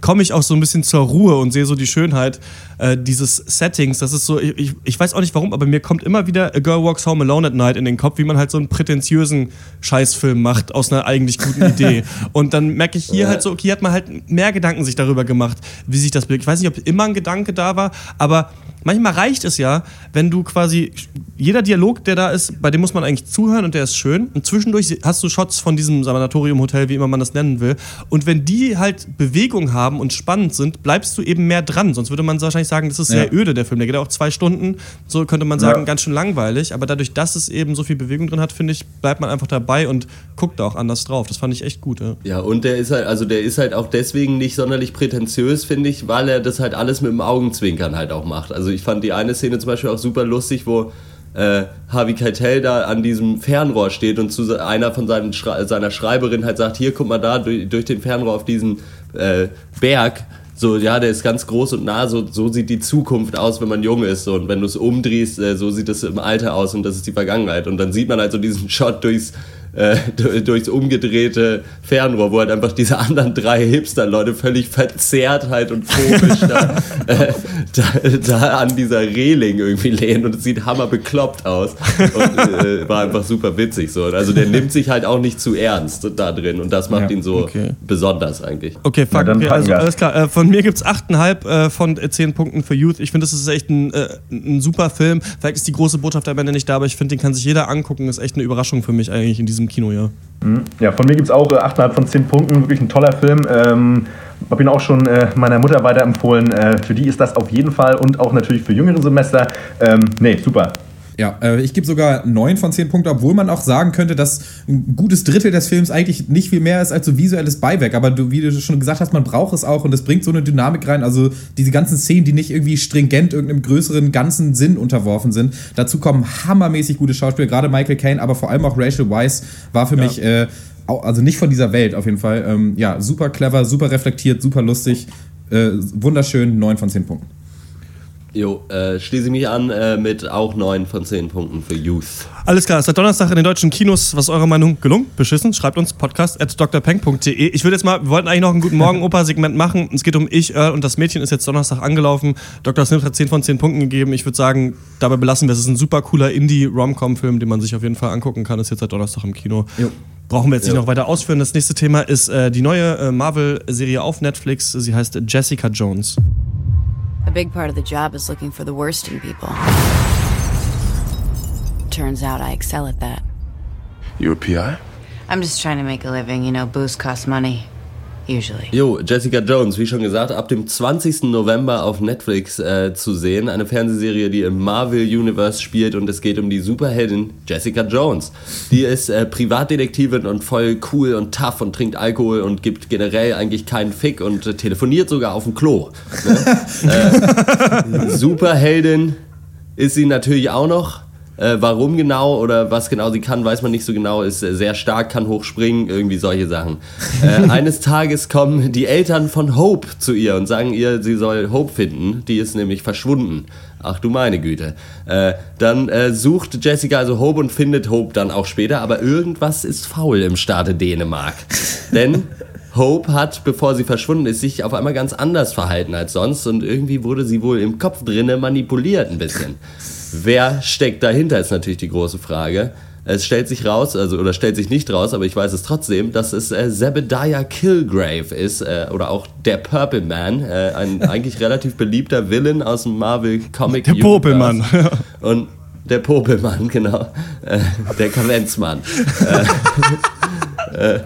komme ich auch so ein bisschen zur Ruhe und sehe so die Schönheit äh, dieses Settings. Das ist so, ich, ich weiß auch nicht warum, aber mir kommt immer wieder A Girl Walks Home Alone at Night in den Kopf, wie man halt so einen prätentiösen Scheißfilm macht aus einer eigentlich guten Idee. und dann merke ich hier halt so, okay, hier hat man halt mehr Gedanken sich darüber gemacht, wie sich das bildet. Ich weiß nicht, ob immer ein Gedanke da war, aber manchmal reicht es ja, wenn du quasi, jeder Dialog, der da ist, bei dem muss man eigentlich zuhören und der ist schön. Und zwischendurch hast du Shots von diesem Sanatorium-Hotel, wie immer man das nennen will. Und wenn die halt Bewegung haben und spannend sind, bleibst du eben mehr dran. Sonst würde man wahrscheinlich sagen, das ist sehr ja. öde, der Film. Der geht auch zwei Stunden. So könnte man sagen, ja. ganz schön langweilig. Aber dadurch, dass es eben so viel Bewegung drin hat, finde ich, bleibt man einfach dabei und guckt da auch anders drauf. Das fand ich echt gut. Ja, ja und der ist halt, also der ist halt auch deswegen nicht sonderlich prätentiös, finde ich, weil er das halt alles mit dem Augenzwinkern halt auch macht. Also ich fand die eine Szene zum Beispiel auch super lustig, wo äh, Harvey Keitel da an diesem Fernrohr steht und zu einer von seinen Schre seiner Schreiberin halt sagt, hier guck mal da durch, durch den Fernrohr auf diesen äh, Berg. So, ja, der ist ganz groß und nah, so, so sieht die Zukunft aus, wenn man jung ist. So, und wenn du es umdrehst, äh, so sieht es im Alter aus und das ist die Vergangenheit. Und dann sieht man halt so diesen Shot durchs, äh, durchs umgedrehte Fernrohr, wo halt einfach diese anderen drei Hipster-Leute völlig verzerrt halt und komisch da, äh, da, da, an dieser Reling irgendwie lehnen und es sieht hammer bekloppt aus und äh, war einfach super witzig so. Also der nimmt sich halt auch nicht zu ernst da drin und das macht Ja, ihn so okay. besonders eigentlich. Okay, fuck. dann okay, also, alles klar. Äh, von mir gibt's 8,5 äh, von äh, 10 Punkten für Youth. Ich finde, das ist echt ein, äh, ein super Film. Vielleicht ist die große Botschaft am Ende nicht da, aber ich finde, den kann sich jeder angucken. Ist echt eine Überraschung für mich eigentlich in diesem Kinojahr. Ja, von mir gibt es auch äh, 8,5 von 10 Punkten. Wirklich ein toller Film. Ähm, habe ihn auch schon äh, meiner Mutter weiterempfohlen. Äh, für die ist das auf jeden Fall und auch natürlich für jüngere Semester. Ähm, nee, super. Ja, äh, ich gebe sogar 9 von 10 Punkten, obwohl man auch sagen könnte, dass ein gutes Drittel des Films eigentlich nicht viel mehr ist als so visuelles Beiwerk. Aber du, wie du schon gesagt hast, man braucht es auch und es bringt so eine Dynamik rein. Also diese ganzen Szenen, die nicht irgendwie stringent irgendeinem größeren ganzen Sinn unterworfen sind. Dazu kommen hammermäßig gute Schauspieler, gerade Michael Caine, aber vor allem auch Rachel Weisz war für mich, äh, also nicht von dieser Welt auf jeden Fall. Ähm, ja, super clever, super reflektiert, super lustig. Äh, wunderschön, 9 von 10 Punkten. Jo, äh, schließe ich mich an äh, mit auch 9 von 10 Punkten für Youth. Alles klar, seit Donnerstag in den deutschen Kinos. Was ist eure Meinung? Gelungen? Beschissen? Schreibt uns podcast at drpeng.de. Ich würde jetzt mal, wir wollten eigentlich noch ein Guten Morgen Opa-Segment machen. Es geht um ich, Earl und das Mädchen ist jetzt Donnerstag angelaufen. Dr. Smith hat 10 von 10 Punkten gegeben. Ich würde sagen, dabei belassen wir es. Es ist ein super cooler Indie-Rom-Com-Film, den man sich auf jeden Fall angucken kann. Ist jetzt seit Donnerstag im Kino. Brauchen wir jetzt nicht Jo. noch weiter ausführen. Das nächste Thema ist äh, die neue äh, Marvel-Serie auf Netflix. Sie heißt Jessica Jones. A big part of the job is looking for the worst in people. Turns out I excel at that. You a PI? I'm just trying to make a living, you know, booze costs money. Usually. Jo, Jessica Jones, wie schon gesagt, ab dem 20. November auf Netflix äh, zu sehen. Eine Fernsehserie, die im Marvel Universe spielt und es geht um die Superheldin Jessica Jones. Die ist äh, Privatdetektivin und voll cool und tough und trinkt Alkohol und gibt generell eigentlich keinen Fick und äh, telefoniert sogar auf dem Klo. Ne? äh, Superheldin ist sie natürlich auch noch. Äh, warum genau oder was genau sie kann, weiß man nicht so genau. Ist sehr stark, kann hochspringen, irgendwie solche Sachen. Äh, eines Tages kommen die Eltern von Hope zu ihr und sagen ihr, sie soll Hope finden. Die ist nämlich verschwunden. Ach du meine Güte. Äh, dann äh, sucht Jessica also Hope und findet Hope dann auch später, aber irgendwas ist faul im Staate Dänemark. Denn Hope hat, bevor sie verschwunden ist, sich auf einmal ganz anders verhalten als sonst und irgendwie wurde sie wohl im Kopf drinne manipuliert ein bisschen. Wer steckt dahinter, ist natürlich die große Frage. Es stellt sich raus, also oder stellt sich nicht raus, aber ich weiß es trotzdem, dass es äh, Zebediah Kilgrave ist, äh, oder auch der Purple Man, äh, ein eigentlich relativ beliebter Villain aus dem Marvel Comic Der. Popelmann. Und der Popelmann, genau. Äh, der Kavenzmann. äh,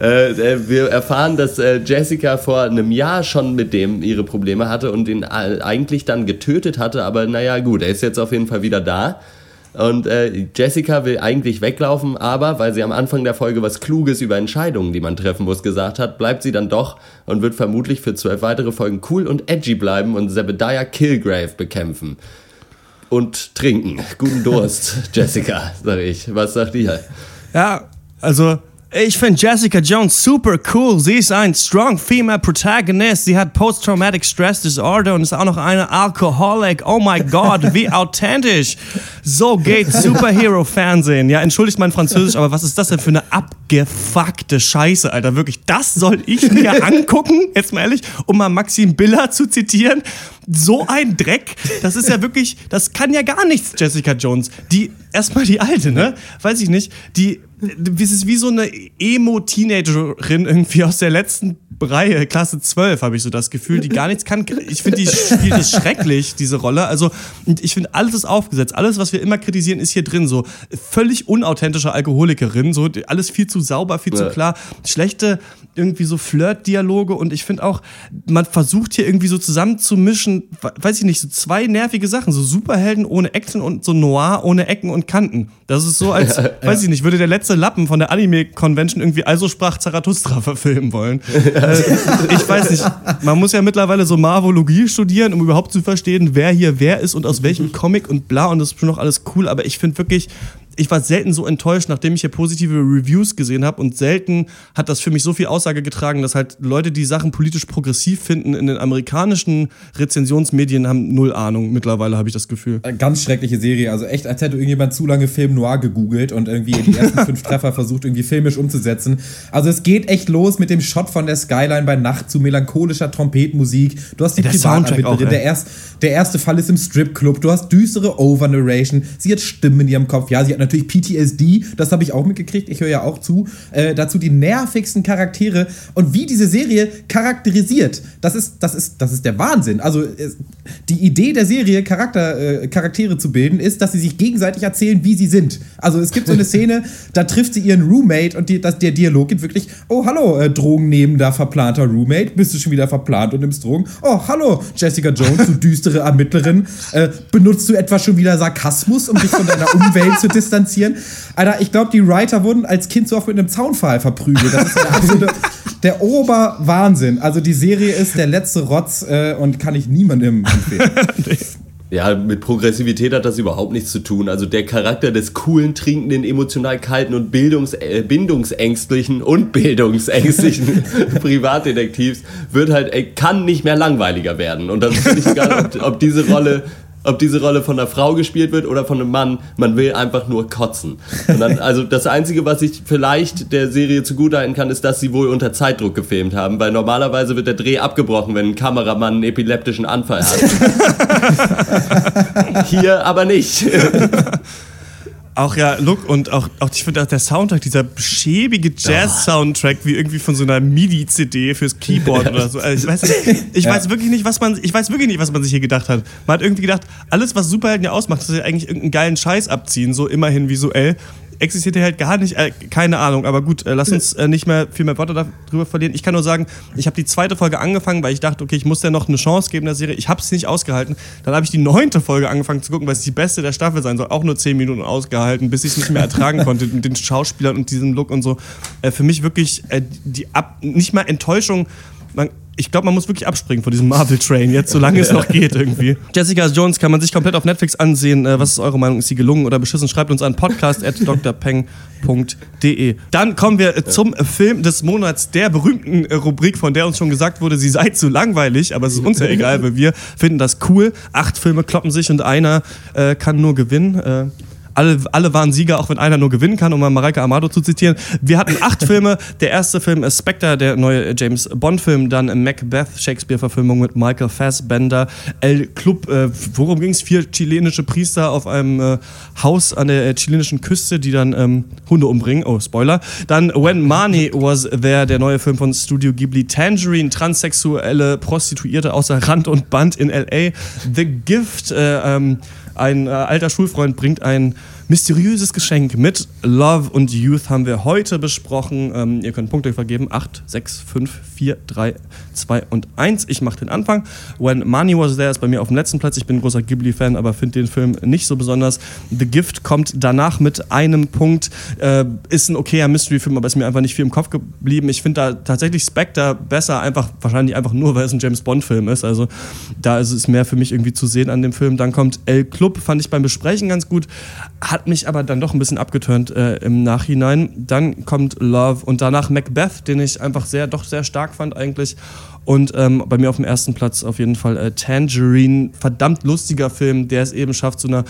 äh, äh, wir erfahren, dass äh, Jessica vor einem Jahr schon mit dem ihre Probleme hatte und ihn eigentlich dann getötet hatte, aber naja, gut, er ist jetzt auf jeden Fall wieder da. Und äh, Jessica will eigentlich weglaufen, aber weil sie am Anfang der Folge was Kluges über Entscheidungen, die man treffen muss, gesagt hat, bleibt sie dann doch und wird vermutlich für zwölf weitere Folgen cool und edgy bleiben und Zebediah Kilgrave bekämpfen. Und trinken. Guten Durst, Jessica, sag ich. Was sagt ihr? Ja, also ich finde Jessica Jones super cool. Sie ist ein strong female protagonist. Sie hat Post-Traumatic Stress Disorder und ist auch noch eine Alcoholic. Oh my God, wie authentisch. So geht Superhero-Fernsehen. Ja, entschuldigt mein Französisch, aber was ist das denn für eine abgefuckte Scheiße, Alter? Wirklich, das soll ich mir angucken? Jetzt mal ehrlich, um mal Maxim Biller zu zitieren. So ein Dreck. Das ist ja wirklich, das kann ja gar nichts, Jessica Jones. Die, erstmal die alte, ne? Weiß ich nicht. Die, das ist wie so eine Emo-Teenagerin irgendwie aus der letzten Reihe, Klasse 12, habe ich so das Gefühl, die gar nichts kann. Ich finde, die spielt es schrecklich, diese Rolle. Also, ich finde, alles ist aufgesetzt. Alles, was wir immer kritisieren, ist hier drin. So völlig unauthentische Alkoholikerin, so alles viel zu sauber, viel zu Ja. klar. Schlechte irgendwie so Flirt-Dialoge und ich finde auch, man versucht hier irgendwie so zusammenzumischen, weiß ich nicht, so zwei nervige Sachen. So Superhelden ohne Action und so Noir ohne Ecken und Kanten. Das ist so, als, weiß ich nicht, würde der letzte Lappen von der Anime-Convention irgendwie Also sprach Zarathustra verfilmen wollen. äh, ich weiß nicht, man muss ja mittlerweile so Marvologie studieren, um überhaupt zu verstehen, wer hier wer ist und aus welchem Comic und bla und das ist schon noch alles cool, aber ich finde wirklich, ich war selten so enttäuscht, nachdem ich hier positive Reviews gesehen habe und selten hat das für mich so viel Aussage getragen, dass halt Leute, die Sachen politisch progressiv finden, in den amerikanischen Rezensionsmedien haben null Ahnung. Mittlerweile habe ich das Gefühl. Ganz schreckliche Serie. Also echt, als hätte irgendjemand zu lange Film Noir gegoogelt und irgendwie die ersten fünf Treffer versucht, irgendwie filmisch umzusetzen. Also es geht echt los mit dem Shot von der Skyline bei Nacht zu melancholischer Trompetenmusik. Du hast die der Soundtrack auch, der, erst, der erste Fall ist im Stripclub. Du hast düstere Overnarration. Sie hat Stimmen in ihrem Kopf. Ja, sie hat natürlich PTSD. Das habe ich auch mitgekriegt. Ich höre ja auch zu. Äh, dazu die nervigsten Charaktere und wie diese Serie charakterisiert. Das ist, das ist, das ist der Wahnsinn. Also die Idee der Serie, Charakter, äh, Charaktere zu bilden, ist, dass sie sich gegenseitig erzählen, wie sie sind. Also es gibt so eine Szene, da trifft sie ihren Roommate und die, das, der Dialog geht wirklich: Oh, hallo, äh, Drogennehmender, verplanter Roommate. Bist du schon wieder verplant und nimmst Drogen? Oh, hallo, Jessica Jones, du düstere Ermittlerin. Äh, benutzt du etwa schon wieder Sarkasmus, um dich von deiner Umwelt zu distanzieren? Alter, ich glaube, die Writer wurden als Kind so oft mit einem Zaunpfahl verprügelt. Das ist der absolute, der Oberwahnsinn. Also die Serie ist der letzte Rotz äh, und kann ich niemandem empfehlen. Ja, mit Progressivität hat das überhaupt nichts zu tun. Also der Charakter des coolen, trinkenden, emotional kalten und Bildungs äh, bindungsängstlichen und bildungsängstlichen Privatdetektivs wird halt, ey, kann nicht mehr langweiliger werden. Und dann ist nicht egal, ob, ob diese Rolle ob diese Rolle von einer Frau gespielt wird oder von einem Mann, man will einfach nur kotzen. Dann, also das Einzige, was ich vielleicht der Serie zugutehalten kann, ist, dass sie wohl unter Zeitdruck gefilmt haben, weil normalerweise wird der Dreh abgebrochen, wenn ein Kameramann einen epileptischen Anfall hat. Hier aber nicht. Auch ja, Look und auch, auch ich finde auch der Soundtrack, dieser schäbige Jazz-Soundtrack, wie irgendwie von so einer MIDI-CD fürs Keyboard oder so. Also ich weiß, ich ja. weiß wirklich nicht, was man, ich weiß wirklich nicht, was man sich hier gedacht hat. Man hat irgendwie gedacht, alles, was Superhelden ja ausmacht, ist ja eigentlich irgendeinen geilen Scheiß abziehen, so immerhin visuell existiert halt gar nicht, äh, keine Ahnung, aber gut, äh, lass uns äh, nicht mehr viel mehr Worte darüber verlieren. Ich kann nur sagen, ich habe die zweite Folge angefangen, weil ich dachte, okay, ich muss der noch eine Chance geben der Serie. Ich habe es nicht ausgehalten. Dann habe ich die neunte Folge angefangen zu gucken, weil es die beste der Staffel sein soll. Auch nur zehn Minuten ausgehalten, bis ich es nicht mehr ertragen konnte mit den Schauspielern und diesem Look und so. Äh, für mich wirklich äh, die Ab nicht mal Enttäuschung. Man, ich glaube, man muss wirklich abspringen von diesem Marvel-Train, jetzt solange es noch geht irgendwie. Jessica Jones kann man sich komplett auf Netflix ansehen. Äh, was ist eure Meinung? Ist sie gelungen oder beschissen? Schreibt uns an podcast.drpeng.de. Dann kommen wir zum Film des Monats, der berühmten Rubrik, von der uns schon gesagt wurde, sie sei zu langweilig, aber es ist uns ja egal, weil wir finden das cool. Acht Filme kloppen sich und einer äh, kann nur gewinnen. Äh, alle, alle waren Sieger, auch wenn einer nur gewinnen kann, um mal Mareike Amado zu zitieren. Wir hatten acht Filme. Der erste Film ist Spectre, der neue James Bond-Film. Dann Macbeth, Shakespeare-Verfilmung mit Michael Fassbender. El Club, äh, worum ging es? Vier chilenische Priester auf einem äh, Haus an der äh, chilenischen Küste, die dann ähm, Hunde umbringen. Oh, Spoiler. Dann When Money Was There, der neue Film von Studio Ghibli. Tangerine, transsexuelle Prostituierte außer Rand und Band in L.A. The Gift, äh, ähm, ein äh, alter Schulfreund bringt ein mysteriöses Geschenk mit Love und Youth haben wir heute besprochen. Ähm, ihr könnt Punkte vergeben. 8, 6, 5, 4, 3, 2 und 1. Ich mache den Anfang. When Money Was There ist bei mir auf dem letzten Platz. Ich bin ein großer Ghibli-Fan, aber finde den Film nicht so besonders. The Gift kommt danach mit einem Punkt. Äh, ist ein okayer Mystery-Film, aber ist mir einfach nicht viel im Kopf geblieben. Ich finde da tatsächlich Spectre besser, einfach wahrscheinlich einfach nur, weil es ein James Bond-Film ist. Also da ist es mehr für mich irgendwie zu sehen an dem Film. Dann kommt El Club, fand ich beim Besprechen ganz gut. Hat mich aber dann doch ein bisschen abgeturnt äh, im Nachhinein. Dann kommt Love und danach Macbeth, den ich einfach sehr, doch sehr stark fand eigentlich. Und ähm, bei mir auf dem ersten Platz auf jeden Fall äh, Tangerine, verdammt lustiger Film, der es eben schafft, so einer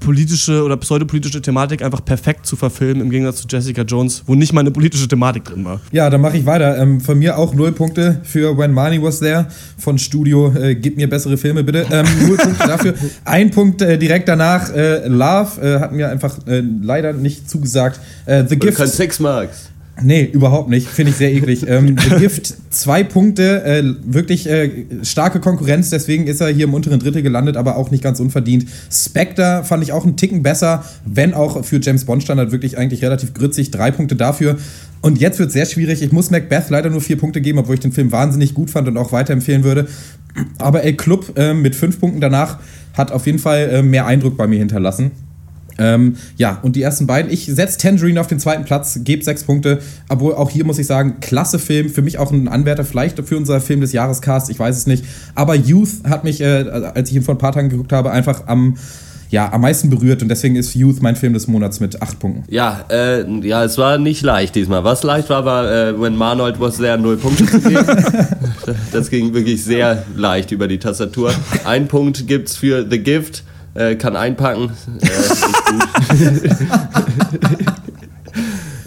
politische oder pseudopolitische Thematik einfach perfekt zu verfilmen, im Gegensatz zu Jessica Jones, wo nicht mal eine politische Thematik drin war. Ja, dann mache ich weiter. Ähm, von mir auch null Punkte für When Money Was There von Studio äh, Gib mir bessere Filme, bitte. Ähm, null Punkte dafür. Ein Punkt äh, direkt danach. Äh, Love äh, hat mir einfach äh, leider nicht zugesagt. Äh, The Gift. Kein Six Marks. Nee, überhaupt nicht. Finde ich sehr eklig. Ähm, Gift, zwei Punkte, äh, wirklich äh, starke Konkurrenz, deswegen ist er hier im unteren Drittel gelandet, aber auch nicht ganz unverdient. Spectre fand ich auch einen Ticken besser, wenn auch für James Bond Standard wirklich eigentlich relativ grützig. Drei Punkte dafür. Und jetzt wird es sehr schwierig. Ich muss Macbeth leider nur vier Punkte geben, obwohl ich den Film wahnsinnig gut fand und auch weiterempfehlen würde. Aber El Club äh, mit fünf Punkten danach hat auf jeden Fall äh, mehr Eindruck bei mir hinterlassen. Ähm, ja, und die ersten beiden. Ich setze Tangerine auf den zweiten Platz, gebe sechs Punkte. Obwohl auch hier muss ich sagen, klasse Film. Für mich auch ein Anwärter, vielleicht für unser Film des Jahrescast, ich weiß es nicht. Aber Youth hat mich, äh, als ich ihn vor ein paar Tagen geguckt habe, einfach am ja, am meisten berührt und deswegen ist Youth mein Film des Monats mit acht Punkten. Ja, äh, ja, es war nicht leicht diesmal. Was leicht war, war, äh, when Marnold was there, null Punkte zu das ging wirklich sehr leicht über die Tastatur. Ein Punkt gibt's für The Gift, äh, kann einpacken.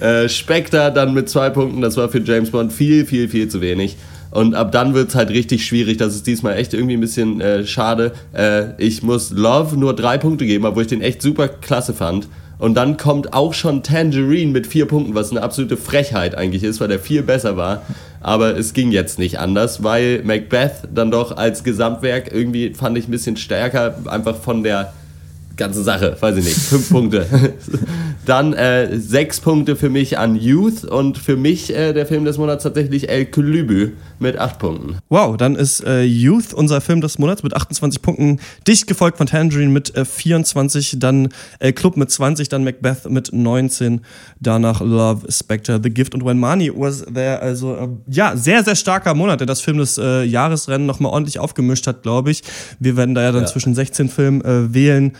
Äh, Spectre dann mit zwei Punkten, das war für James Bond viel, viel, viel zu wenig. Und ab dann wird es halt richtig schwierig. Das ist diesmal echt irgendwie ein bisschen äh, schade. Äh, ich muss Love nur drei Punkte geben, obwohl ich den echt super klasse fand. Und dann kommt auch schon Tangerine mit vier Punkten, was eine absolute Frechheit eigentlich ist, weil der viel besser war. Aber es ging jetzt nicht anders, weil Macbeth dann doch als Gesamtwerk irgendwie fand ich ein bisschen stärker, einfach von der ganze Sache, weiß ich nicht, fünf Punkte. Dann äh, sechs Punkte für mich an Youth und für mich äh, der Film des Monats tatsächlich El Kulübü mit acht Punkten. Wow, dann ist äh, Youth unser Film des Monats mit 28 Punkten, dicht gefolgt von Tangerine mit 24, äh, dann El Club mit 20, dann Macbeth mit 19, danach Love, Spectre, The Gift und When Money was there. Also äh, ja, sehr, sehr starker Monat, der das Film des äh, Jahresrennen nochmal ordentlich aufgemischt hat, glaube ich. Wir werden da ja dann ja. zwischen 16 Filmen wählen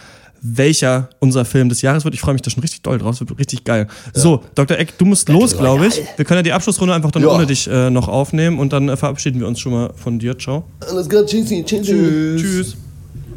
welcher unser Film des Jahres wird. Ich freue mich da schon richtig doll drauf. Es wird richtig geil. Ja. So, Dr. Eck, du musst los, glaube ich. Wir können ja die Abschlussrunde einfach dann ja. ohne dich äh, noch aufnehmen und dann äh, verabschieden wir uns schon mal von dir. Ciao. Alles klar, tschüssi, tschüssi. Tschüss. Tschüss.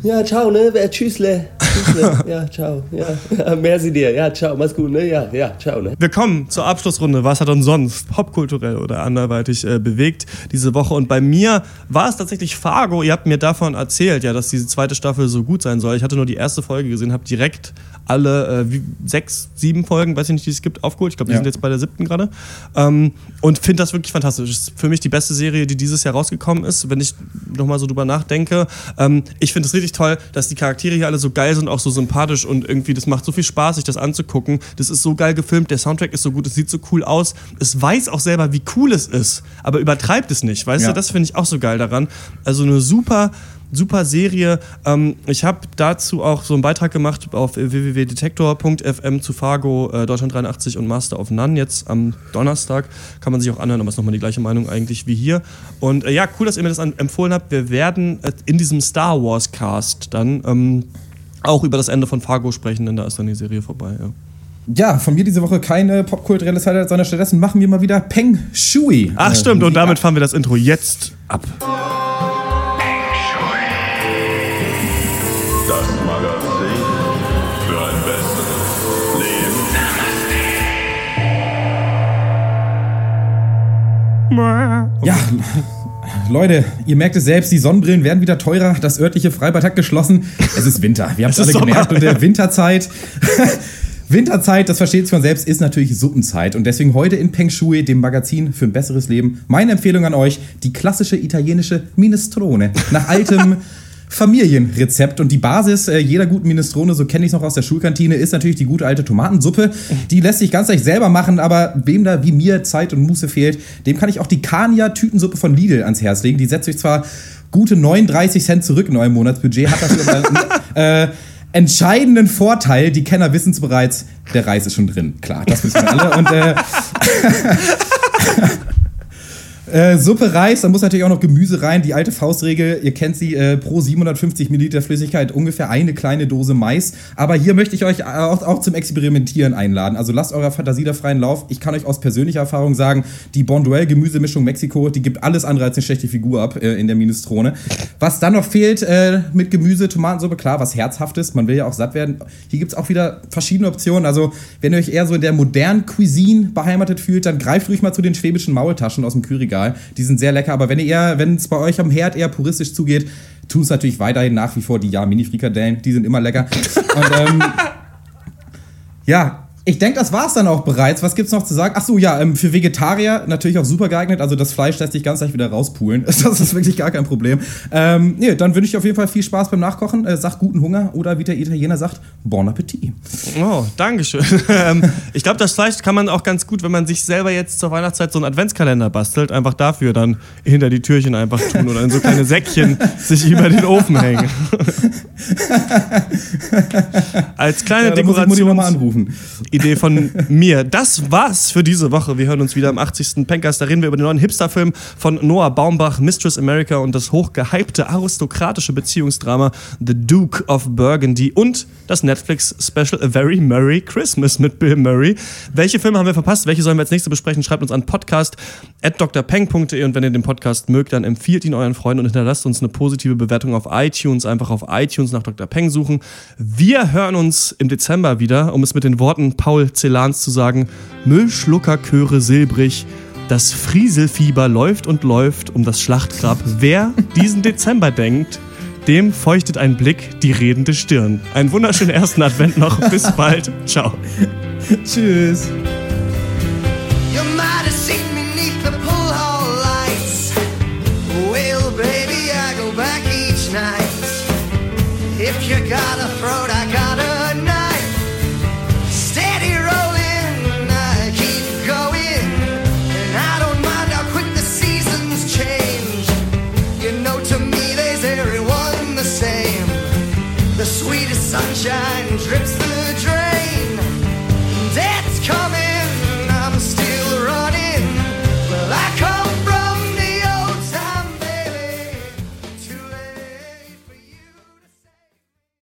Ja, ciao, ne? Tschüssle. Tschüssle. Ja, ciao. Ja, merci dir. Ja, ciao. Mach's gut, ne? Ja, ja, ciao, ne? Wir kommen zur Abschlussrunde. Was hat uns sonst popkulturell oder anderweitig äh, bewegt diese Woche? Und bei mir war es tatsächlich Fargo. Ihr habt mir davon erzählt, ja, dass diese zweite Staffel so gut sein soll. Ich hatte nur die erste Folge gesehen, habe direkt alle äh, wie, sechs, sieben Folgen, weiß ich nicht, die es gibt, aufgeholt. Ich glaube, wir ja. sind jetzt bei der siebten gerade. Ähm, und finde das wirklich fantastisch. Ist für mich die beste Serie, die dieses Jahr rausgekommen ist, wenn ich nochmal so drüber nachdenke. Ähm, ich finde es richtig toll, dass die Charaktere hier alle so geil sind, auch so sympathisch und irgendwie, das macht so viel Spaß, sich das anzugucken. Das ist so geil gefilmt, der Soundtrack ist so gut, es sieht so cool aus. Es weiß auch selber, wie cool es ist, aber übertreibt es nicht, weißt ja. du? Das finde ich auch so geil daran. Also eine super super Serie. Ähm, ich habe dazu auch so einen Beitrag gemacht auf www.detektor.fm zu Fargo, äh, Deutschland 83 und Master of None jetzt am Donnerstag. Kann man sich auch anhören, aber ist nochmal die gleiche Meinung eigentlich wie hier. Und äh, ja, cool, dass ihr mir das an, empfohlen habt. Wir werden äh, in diesem Star Wars Cast dann ähm, auch über das Ende von Fargo sprechen, denn da ist dann die Serie vorbei. Ja. Ja, von mir diese Woche keine popkulturelle Highlight, sondern stattdessen machen wir mal wieder Peng Shui. Ach, stimmt, und damit fahren wir das Intro jetzt ab. Ja, Leute, ihr merkt es selbst, die Sonnenbrillen werden wieder teurer, das örtliche Freibad hat geschlossen. Es ist Winter. Wir haben es alle Sommer. gemerkt und der Winterzeit. Winterzeit, das versteht sich von selbst, ist natürlich Suppenzeit. Und deswegen heute in Peng Shui, dem Magazin für ein besseres Leben, meine Empfehlung an euch: die klassische italienische Minestrone. Nach altem Familienrezept. Und die Basis äh, jeder guten Minestrone, so kenne ich es noch aus der Schulkantine, ist natürlich die gute alte Tomatensuppe. Die lässt sich ganz leicht selber machen, aber wem da wie mir Zeit und Muße fehlt, dem kann ich auch die Kania-Tütensuppe von Lidl ans Herz legen. Die setzt euch zwar gute 39 Cent zurück in eurem Monatsbudget, hat dafür einen äh, entscheidenden Vorteil. Die Kenner wissen es bereits, der Reis ist schon drin. Klar, das wissen wir alle. Und äh, Äh, Suppe Reis, da muss natürlich auch noch Gemüse rein. Die alte Faustregel, ihr kennt sie, äh, pro 750 Milliliter Flüssigkeit ungefähr eine kleine Dose Mais. Aber hier möchte ich euch auch, auch, zum Experimentieren einladen. Also lasst eurer Fantasie da freien Lauf. Ich kann euch aus persönlicher Erfahrung sagen, die Bonduelle Gemüsemischung Mexiko, die gibt alles andere als eine schlechte Figur ab äh, in der Minestrone. Was dann noch fehlt äh, mit Gemüse, Tomatensuppe, klar, was Herzhaftes. Man will ja auch satt werden. Hier gibt es auch wieder verschiedene Optionen. Also wenn ihr euch eher so in der modernen Cuisine beheimatet fühlt, dann greift ruhig mal zu den schwäbischen Maultaschen aus dem Kühlregal egal. Die sind sehr lecker, aber wenn ihr wenn es bei euch am Herd eher puristisch zugeht, tun es natürlich weiterhin nach wie vor die Ja-Mini-Frikadellen. Die sind immer lecker. Und ähm, ja, Ich denke, das war's dann auch bereits. Was gibt's noch zu sagen? Ach so, ja, ähm, für Vegetarier natürlich auch super geeignet. Also das Fleisch lässt sich ganz leicht wieder rauspulen. Das ist wirklich gar kein Problem. Ähm, nee, dann wünsche ich auf jeden Fall viel Spaß beim Nachkochen. Äh, sagt guten Hunger oder wie der Italiener sagt, bon appetit. Oh, Dankeschön. Ähm, ich glaube, das Fleisch kann man auch ganz gut, wenn man sich selber jetzt zur Weihnachtszeit so einen Adventskalender bastelt, einfach dafür dann hinter die Türchen einfach tun oder in so kleine Säckchen sich über den Ofen hängen. Als kleine Ja, da muss ich Mutti mal Dekoration. Idee von mir. Das war's für diese Woche. Wir hören uns wieder am 80. Pencast. Da reden wir über den neuen Hipster-Film von Noah Baumbach, Mistress America und das hochgehypte aristokratische Beziehungsdrama The Duke of Burgundy und das Netflix-Special A Very Merry Christmas mit Bill Murray. Welche Filme haben wir verpasst? Welche sollen wir als nächste besprechen? Schreibt uns an podcast.drpeng.de und wenn ihr den Podcast mögt, dann empfiehlt ihn euren Freunden und hinterlasst uns eine positive Bewertung auf iTunes. Einfach auf iTunes nach Dr. Peng suchen. Wir hören uns im Dezember wieder, um es mit den Worten Paul Celans zu sagen: Müllschluckerchöre silbrig. Das Frieselfieber läuft und läuft um das Schlachtgrab. Wer diesen Dezember denkt, dem feuchtet ein Blick die redende Stirn. Einen wunderschönen ersten Advent noch. Bis bald. Ciao. Tschüss. You might have shine.